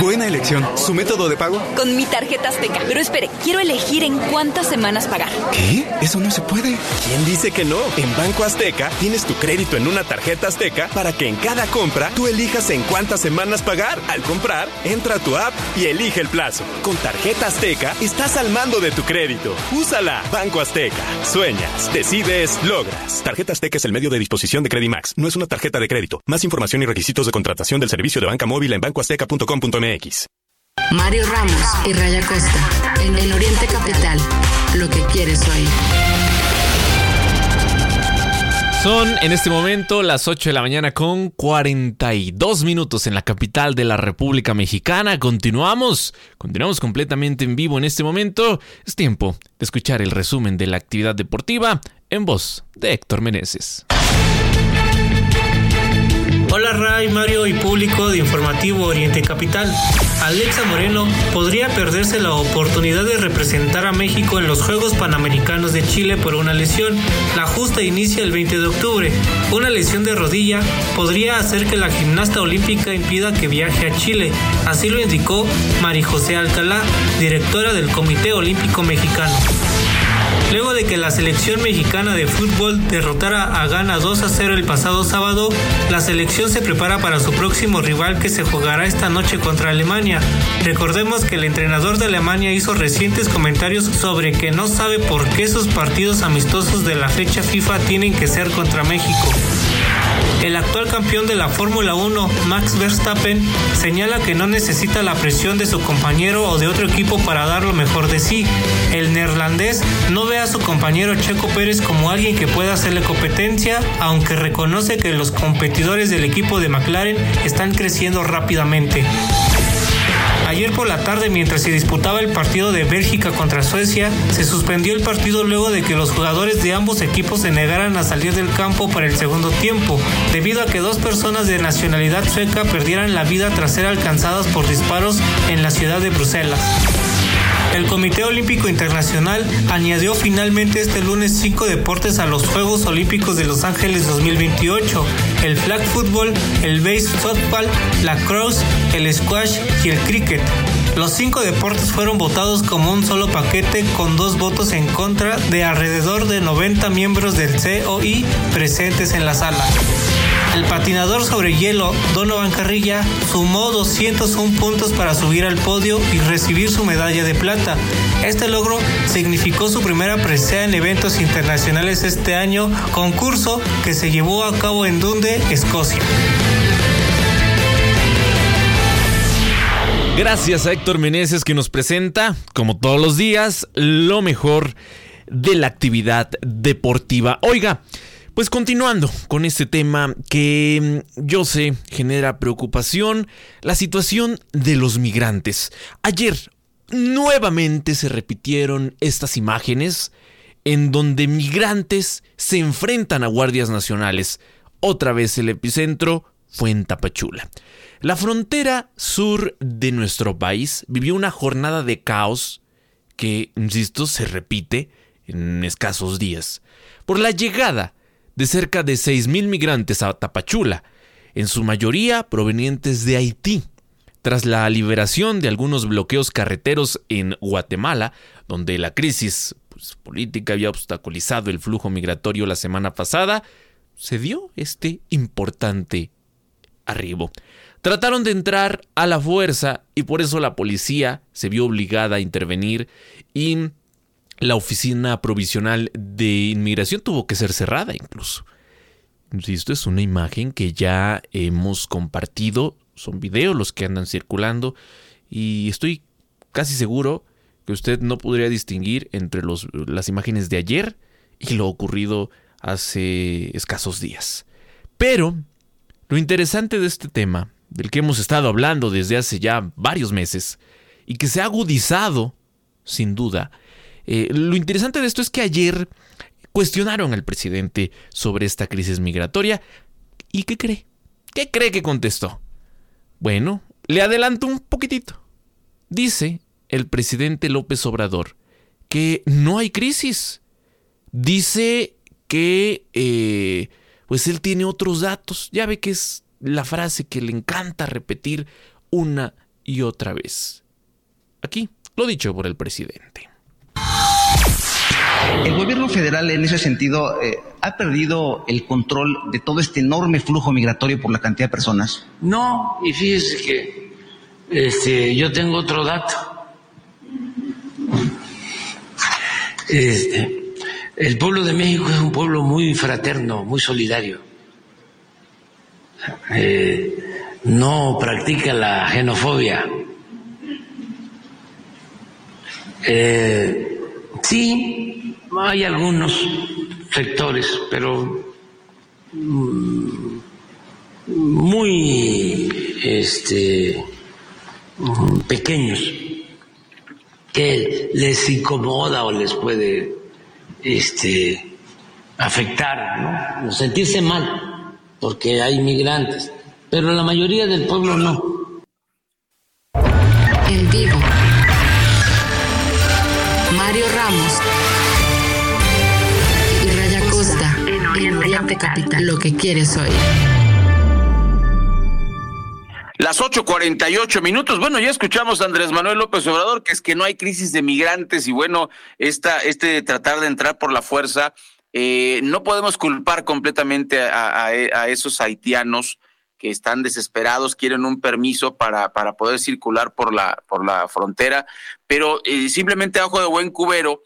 Buena elección. ¿Su método de pago? Con mi tarjeta Azteca. Pero espere, quiero elegir en cuántas semanas pagar. ¿Qué? Eso no se puede. ¿Quién dice que no? En Banco Azteca tienes tu crédito en una tarjeta Azteca para que en cada compra tú elijas en cuántas semanas pagar. Al comprar, entra a tu app y elige el plazo. Con tarjeta Azteca estás al mando de tu crédito. Úsala. Banco Azteca. Sueñas, decides, logras. Tarjeta Azteca es el medio de disposición de Credimax. No es una tarjeta de crédito. Más información y requisitos de contratación del servicio de banca móvil en bancoazteca.com.mx. Mario Ramos y Raya Costa, en el Oriente Capital, lo que quieres oír. Son en este momento las 8 de la mañana con 42 minutos en la capital de la República Mexicana. Continuamos, continuamos completamente en vivo en este momento. Es tiempo de escuchar el resumen de la actividad deportiva en voz de Héctor Meneses. Hola Ray, Mario y público de Informativo Oriente Capital. Alexa Moreno podría perderse la oportunidad de representar a México en los Juegos Panamericanos de Chile por una lesión. La justa inicia el 20 de octubre. Una lesión de rodilla podría hacer que la gimnasta olímpica impida que viaje a Chile. Así lo indicó María José Alcalá, directora del Comité Olímpico Mexicano. Luego de que la selección mexicana de fútbol derrotara a Ghana 2 a 0 el pasado sábado, la selección se prepara para su próximo rival que se jugará esta noche contra Alemania. Recordemos que el entrenador de Alemania hizo recientes comentarios sobre que no sabe por qué sus partidos amistosos de la fecha FIFA tienen que ser contra México. El actual campeón de la Fórmula 1, Max Verstappen, señala que no necesita la presión de su compañero o de otro equipo para dar lo mejor de sí. El neerlandés no ve a su compañero Checo Pérez como alguien que pueda hacerle competencia, aunque reconoce que los competidores del equipo de McLaren están creciendo rápidamente. Ayer por la tarde, mientras se disputaba el partido de Bélgica contra Suecia, se suspendió el partido luego de que los jugadores de ambos equipos se negaran a salir del campo para el segundo tiempo, debido a que dos personas de nacionalidad sueca perdieran la vida tras ser alcanzadas por disparos en la ciudad de Bruselas. El Comité Olímpico Internacional añadió finalmente este lunes cinco deportes a los Juegos Olímpicos de Los Ángeles 2028, el flag football, el base softball, la cross, el squash y el cricket. Los cinco deportes fueron votados como un solo paquete con dos votos en contra de alrededor de 90 miembros del COI presentes en la sala. El patinador sobre hielo Donovan Carrilla sumó 201 puntos para subir al podio y recibir su medalla de plata. Este logro significó su primera presea en eventos internacionales este año, concurso que se llevó a cabo en Dundee, Escocia. Gracias a Héctor Meneses que nos presenta, como todos los días, lo mejor de la actividad deportiva. Oiga, pues continuando con este tema que mm, yo sé genera preocupación, la situación de los migrantes. Ayer nuevamente se repitieron estas imágenes en donde migrantes se enfrentan a guardias nacionales. Otra vez el epicentro fue en Tapachula. La frontera sur de nuestro país vivió una jornada de caos que, insisto, se repite en escasos días, por la llegada de cerca de 6.000 migrantes a Tapachula, en su mayoría provenientes de Haití. Tras la liberación de algunos bloqueos carreteros en Guatemala, donde la crisis pues, política había obstaculizado el flujo migratorio la semana pasada, se dio este importante arribo. Trataron de entrar a la fuerza y por eso la policía se vio obligada a intervenir y la oficina provisional de inmigración tuvo que ser cerrada incluso. Insisto, es una imagen que ya hemos compartido, son videos los que andan circulando y estoy casi seguro que usted no podría distinguir entre las imágenes de ayer y lo ocurrido hace escasos días. Pero lo interesante de este tema, del que hemos estado hablando desde hace ya varios meses y que se ha agudizado, sin duda, eh, lo interesante de esto es que ayer cuestionaron al presidente sobre esta crisis migratoria. ¿Y qué cree? ¿Qué cree que contestó? Bueno, le adelanto un poquitito. Dice el presidente López Obrador que no hay crisis. Dice que eh, pues él tiene otros datos. Ya ve que es la frase que le encanta repetir una y otra vez. Aquí, lo dicho por el presidente. El gobierno federal en ese sentido eh, ha perdido el control de todo este enorme flujo migratorio por la cantidad de personas. No, y fíjese que este, yo tengo otro dato. Este, el pueblo de México es un pueblo muy fraterno, muy solidario. Eh, no practica la xenofobia. Eh, sí, hay algunos sectores, pero mm, muy este, pequeños que les incomoda o les puede este, afectar, sentirse mal porque hay inmigrantes, pero la mayoría del pueblo no. En Capital. Lo que quieres hoy. Las 8:48 minutos. Bueno, ya escuchamos a Andrés Manuel López Obrador, que es que no hay crisis de migrantes y bueno, esta, este tratar de entrar por la fuerza, eh, no podemos culpar completamente a, esos haitianos que están desesperados, quieren un permiso para, para poder circular por la, por la frontera, pero eh, simplemente a ojo de buen cubero,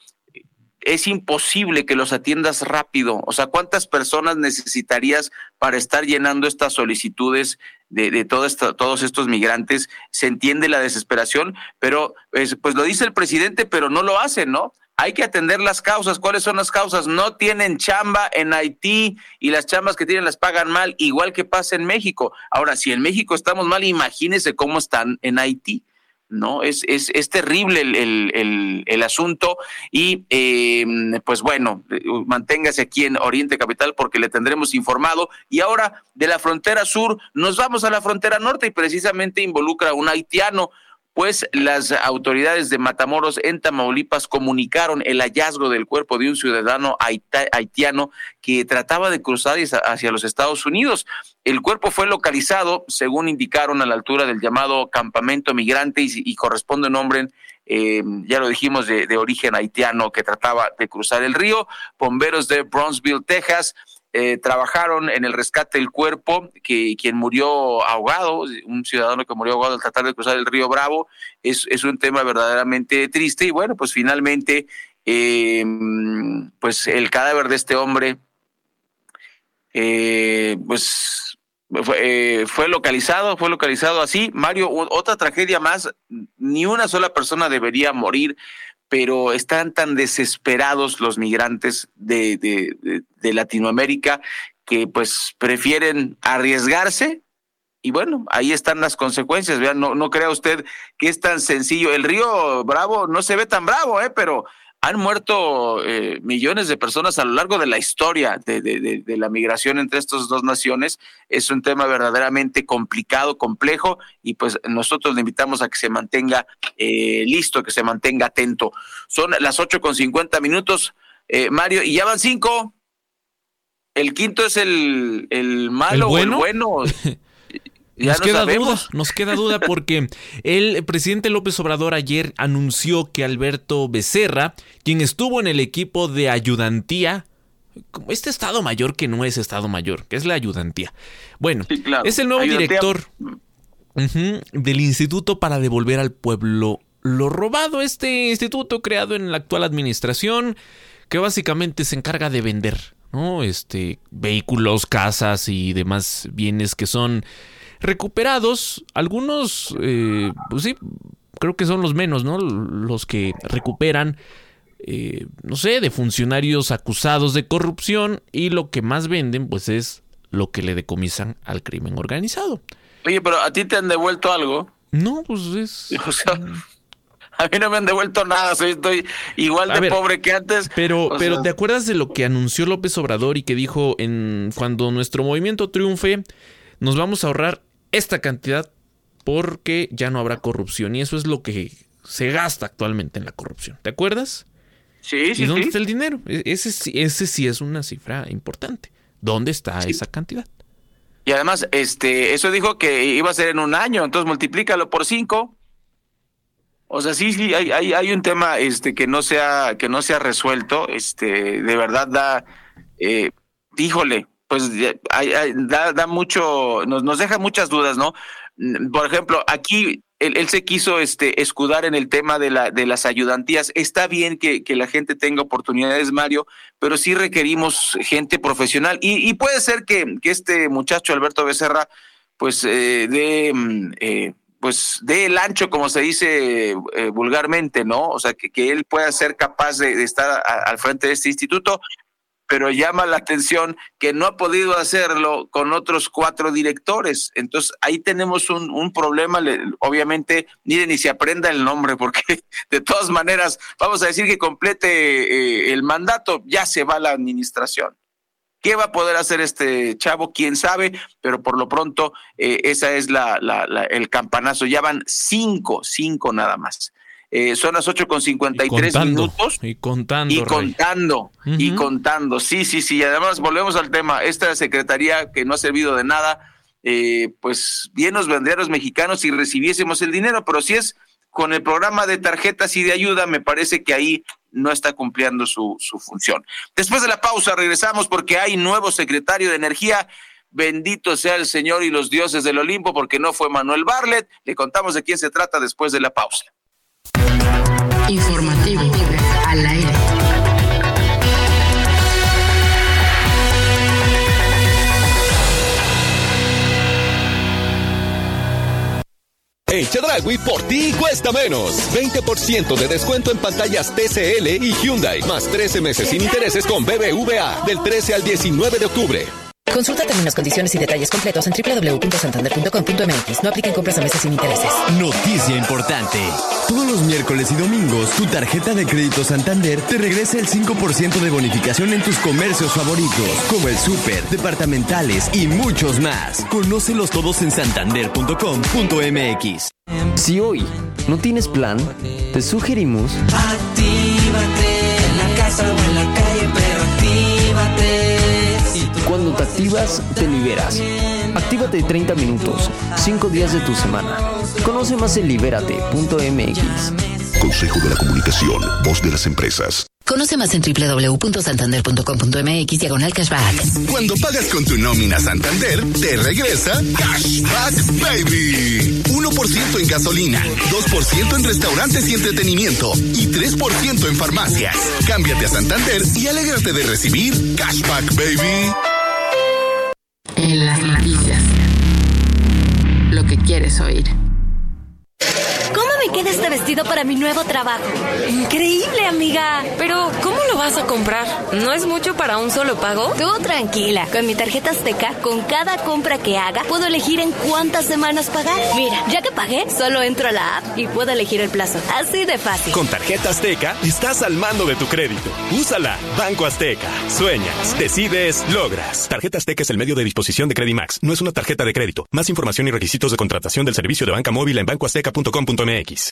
es imposible que los atiendas rápido. O sea, ¿cuántas personas necesitarías para estar llenando estas solicitudes de, de todos estos migrantes? Se entiende la desesperación, pero pues, pues lo dice el presidente, pero no lo hace, ¿no? Hay que atender las causas. ¿Cuáles son las causas? No tienen chamba en Haití y las chambas que tienen las pagan mal, igual que pasa en México. Ahora, si en México estamos mal, imagínense cómo están en Haití. ¿No? Es, es, es terrible el, el, el, asunto y eh, pues bueno, manténgase aquí en Oriente Capital porque le tendremos informado. Y ahora de la frontera sur nos vamos a la frontera norte y precisamente involucra a un haitiano pues las autoridades de Matamoros en Tamaulipas comunicaron el hallazgo del cuerpo de un ciudadano haitiano que trataba de cruzar hacia los Estados Unidos. El cuerpo fue localizado, según indicaron, a la altura del llamado campamento migrante y, corresponde a un hombre, eh, ya lo dijimos, de, origen haitiano que trataba de cruzar el río. Bomberos de Bronzeville, Texas, eh, trabajaron en el rescate del cuerpo, que quien murió ahogado, un ciudadano que murió ahogado al tratar de cruzar el río Bravo, es, un tema verdaderamente triste y bueno, pues finalmente, eh, pues el cadáver de este hombre, pues fue, fue, localizado, fue localizado así. Mario, otra tragedia más, ni una sola persona debería morir pero están tan desesperados los migrantes de, de, Latinoamérica que pues prefieren arriesgarse y bueno, ahí están las consecuencias. No, no crea usted que es tan sencillo. El río Bravo no se ve tan bravo, ¿eh? pero han muerto eh, millones de personas a lo largo de la historia de, de, de, la migración entre estas dos naciones. Es un tema verdaderamente complicado, complejo, y pues nosotros le invitamos a que se mantenga eh, listo, que se mantenga atento. Son las ocho con cincuenta minutos, eh, Mario, y ya van cinco. El quinto es el, el malo ¿El bueno? o el bueno. Ya nos queda duda, nos queda duda porque el presidente López Obrador ayer anunció que Alberto Becerra, quien estuvo en el equipo de ayudantía, este Estado Mayor que no es Estado Mayor, que es la ayudantía. Bueno, sí, claro. es el nuevo ayudantía. director uh -huh, del Instituto para devolver al pueblo lo robado. Este instituto creado en la actual administración, que básicamente se encarga de vender, ¿no? Este, vehículos, casas y demás bienes que son recuperados, algunos, eh, pues sí, creo que son los menos, ¿no? Los que recuperan, eh, no sé, de funcionarios acusados de corrupción y lo que más venden, pues es lo que le decomisan al crimen organizado. Oye, pero a ti te han devuelto algo. No, pues es. O sea, a mí no me han devuelto nada, soy, estoy igual de ver, pobre que antes. Pero, o pero sea, ¿te acuerdas de lo que anunció López Obrador y que dijo en cuando nuestro movimiento triunfe, nos vamos a ahorrar esta cantidad porque ya no habrá corrupción y eso es lo que se gasta actualmente en la corrupción. ¿Te acuerdas? Sí, sí. ¿Y dónde sí. está el dinero? E-, Ese, ese sí es una cifra importante. ¿Dónde está sí. esa cantidad? Y además, este, eso dijo que iba a ser en un año, entonces multiplícalo por cinco. O sea, sí, sí, hay, hay, hay un tema este, que no se ha, que no se ha resuelto. Este, de verdad da, eh, híjole, pues hay, hay, da, mucho, nos, nos deja muchas dudas, ¿no? Por ejemplo, aquí él, él, se quiso este, escudar en el tema de, la, de las ayudantías. Está bien que, que, la gente tenga oportunidades, Mario, pero sí requerimos gente profesional. Y, y puede ser que, que, este muchacho, Alberto Becerra, pues eh, de... Eh, pues de el ancho, como se dice eh, vulgarmente, ¿no? O sea, que, que él pueda ser capaz de, estar al frente de este instituto, pero llama la atención que no ha podido hacerlo con otros cuatro directores. Entonces ahí tenemos un, un problema, le, obviamente, ni ni se aprenda el nombre, porque de todas maneras vamos a decir que complete eh, el mandato, ya se va la administración. ¿Qué va a poder hacer este chavo? ¿Quién sabe? Pero por lo pronto, eh, esa es la, la, la, el campanazo. Ya van cinco, cinco nada más. Eh, son las 8 con 53 y minutos. Y contando. Y contando, uh -huh. y contando. Sí, sí, sí. Además, volvemos al tema. Esta secretaría que no ha servido de nada, eh, pues bien nos vendría a los mexicanos si recibiésemos el dinero, pero si es con el programa de tarjetas y de ayuda, me parece que ahí no está cumpliendo su, su función. Después de la pausa, regresamos porque hay nuevo secretario de Energía. Bendito sea el Señor y los dioses del Olimpo, porque no fue Manuel Barlet. Le contamos de quién se trata después de la pausa. Informativo al aire. En Chedragui por ti cuesta menos. 20% de descuento en pantallas TCL y Hyundai, más 13 meses sin intereses con BBVA del 13 al 19 de octubre. Consulta términos, condiciones y detalles completos en www.santander.com.mx. No apliquen compras a meses sin intereses. Noticia importante. Todos los miércoles y domingos, tu tarjeta de crédito Santander te regresa el 5% de bonificación en tus comercios favoritos, como el súper, departamentales y muchos más. Conócelos todos en santander.com.mx. Si hoy no tienes plan, te sugerimos... Actívate en la casa te activas, te liberas. Actívate 30 minutos, 5 días de tu semana. Conoce más en libérate.mx. Consejo de la Comunicación, voz de las empresas. Conoce más en www.santander.com.mx diagonal cashback. Cuando pagas con tu nómina Santander, te regresa Cashback Baby. 1% en gasolina, 2% en restaurantes y entretenimiento y 3% en farmacias. Cámbiate a Santander y alégrate de recibir Cashback Baby. Para mi nuevo trabajo? Increíble, amiga. Pero, ¿cómo lo vas a comprar? ¿No es mucho para un solo pago? Tú tranquila. Con mi tarjeta Azteca, con cada compra que haga, puedo elegir en cuántas semanas pagar. Mira, ya que pagué, solo entro a la app y puedo elegir el plazo. Así de fácil. Con tarjeta Azteca, estás al mando de tu crédito. Úsala. Banco Azteca. Sueñas, decides, logras. Tarjeta Azteca es el medio de disposición de Credimax. No es una tarjeta de crédito. Más información y requisitos de contratación del servicio de banca móvil en bancoazteca.com.mx.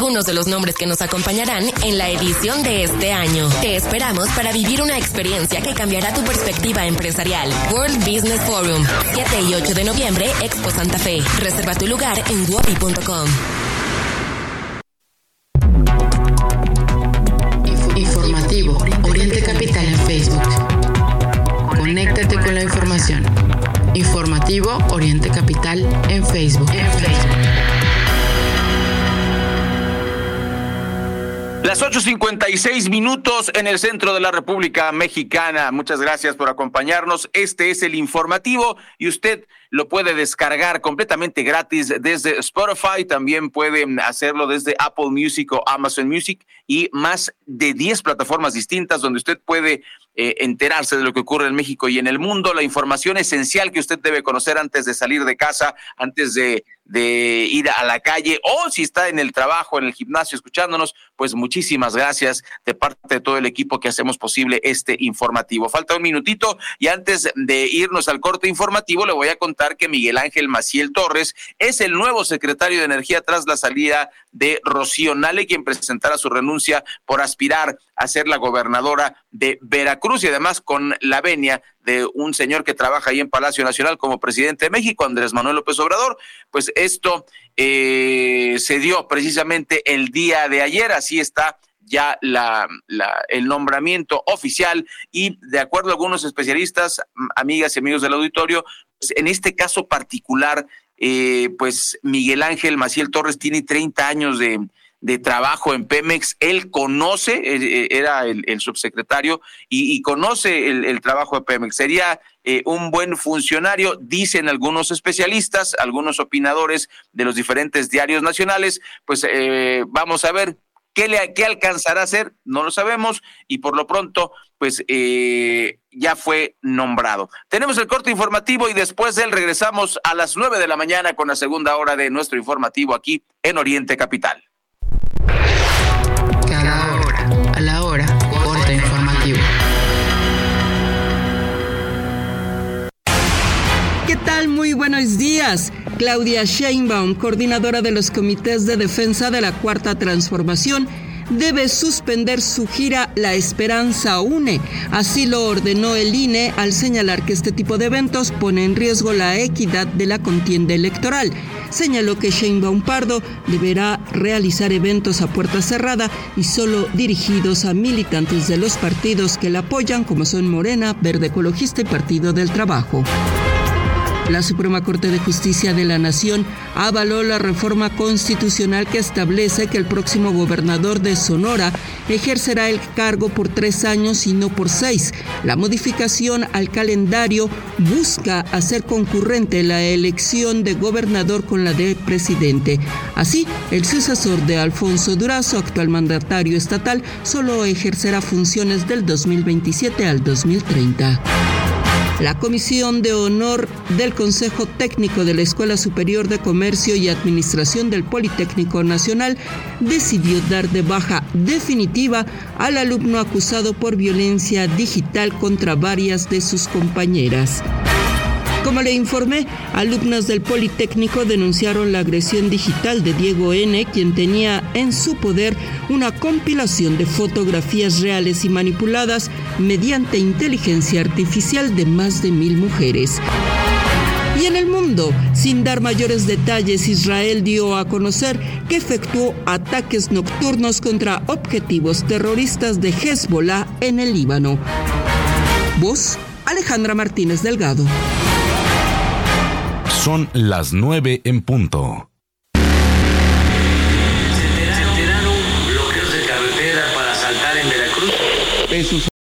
de los nombres que nos acompañarán en la edición de este año. Te esperamos para vivir una experiencia que cambiará tu perspectiva empresarial. World Business Forum, 7 y 8 de noviembre, Expo Santa Fe. Reserva tu lugar en wopi.com. Informativo Oriente Capital en Facebook. Conéctate con la información. Informativo Oriente Capital. En Facebook. Las 8.56 minutos en el centro de la República Mexicana. Muchas gracias por acompañarnos. Este es el informativo y usted lo puede descargar completamente gratis desde Spotify. También puede hacerlo desde Apple Music o Amazon Music y más de 10 plataformas distintas donde usted puede eh, enterarse de lo que ocurre en México y en el mundo, la información esencial que usted debe conocer antes de salir de casa, antes de, de ir a la calle o si está en el trabajo, en el gimnasio escuchándonos, pues muchísimas gracias de parte de todo el equipo que hacemos posible este informativo. Falta un minutito y antes de irnos al corte informativo le voy a contar que Miguel Ángel Maciel Torres es el nuevo secretario de Energía tras la salida de Rocío Nale, quien presentará su renuncia por aspirar a ser la gobernadora de Veracruz y además con la venia de un señor que trabaja ahí en Palacio Nacional como presidente de México, Andrés Manuel López Obrador, pues esto eh, se dio precisamente el día de ayer, así está ya la, el nombramiento oficial y de acuerdo a algunos especialistas, amigas y amigos del auditorio, en este caso particular, eh, pues Miguel Ángel Maciel Torres tiene 30 años de, de trabajo en Pemex, él conoce, eh, era el, subsecretario, y, y conoce el, el, trabajo de Pemex. Sería eh, un buen funcionario, dicen algunos especialistas, algunos opinadores de los diferentes diarios nacionales, pues eh, vamos a ver. ¿Qué, le, ¿Qué alcanzará a hacer? No lo sabemos y por lo pronto, pues eh, ya fue nombrado. Tenemos el corte informativo y después de él regresamos a las nueve de la mañana con la segunda hora de nuestro informativo aquí en Oriente Capital. Tal? Muy buenos días. Claudia Sheinbaum, coordinadora de los comités de defensa de la Cuarta Transformación, debe suspender su gira La Esperanza Une. Así lo ordenó el INE al señalar que este tipo de eventos pone en riesgo la equidad de la contienda electoral. Señaló que Sheinbaum Pardo deberá realizar eventos a puerta cerrada y solo dirigidos a militantes de los partidos que la apoyan, como son Morena, Verde Ecologista y Partido del Trabajo. La Suprema Corte de Justicia de la Nación avaló la reforma constitucional que establece que el próximo gobernador de Sonora ejercerá el cargo por tres años y no por seis. La modificación al calendario busca hacer concurrente la elección de gobernador con la de presidente. Así, el sucesor de Alfonso Durazo, actual mandatario estatal, solo ejercerá funciones del 2027 al 2030. La Comisión de Honor del Consejo Técnico de la Escuela Superior de Comercio y Administración del Politécnico Nacional decidió dar de baja definitiva al alumno acusado por violencia digital contra varias de sus compañeras. Como le informé, alumnas del Politécnico denunciaron la agresión digital de Diego N., quien tenía en su poder una compilación de fotografías reales y manipuladas mediante inteligencia artificial de más de mil mujeres. Y en el mundo, sin dar mayores detalles, Israel dio a conocer que efectuó ataques nocturnos contra objetivos terroristas de Hezbollah en el Líbano. Voz Alejandra Martínez Delgado. Son las 9 en punto. bloqueos de carretera para saltar en Veracruz.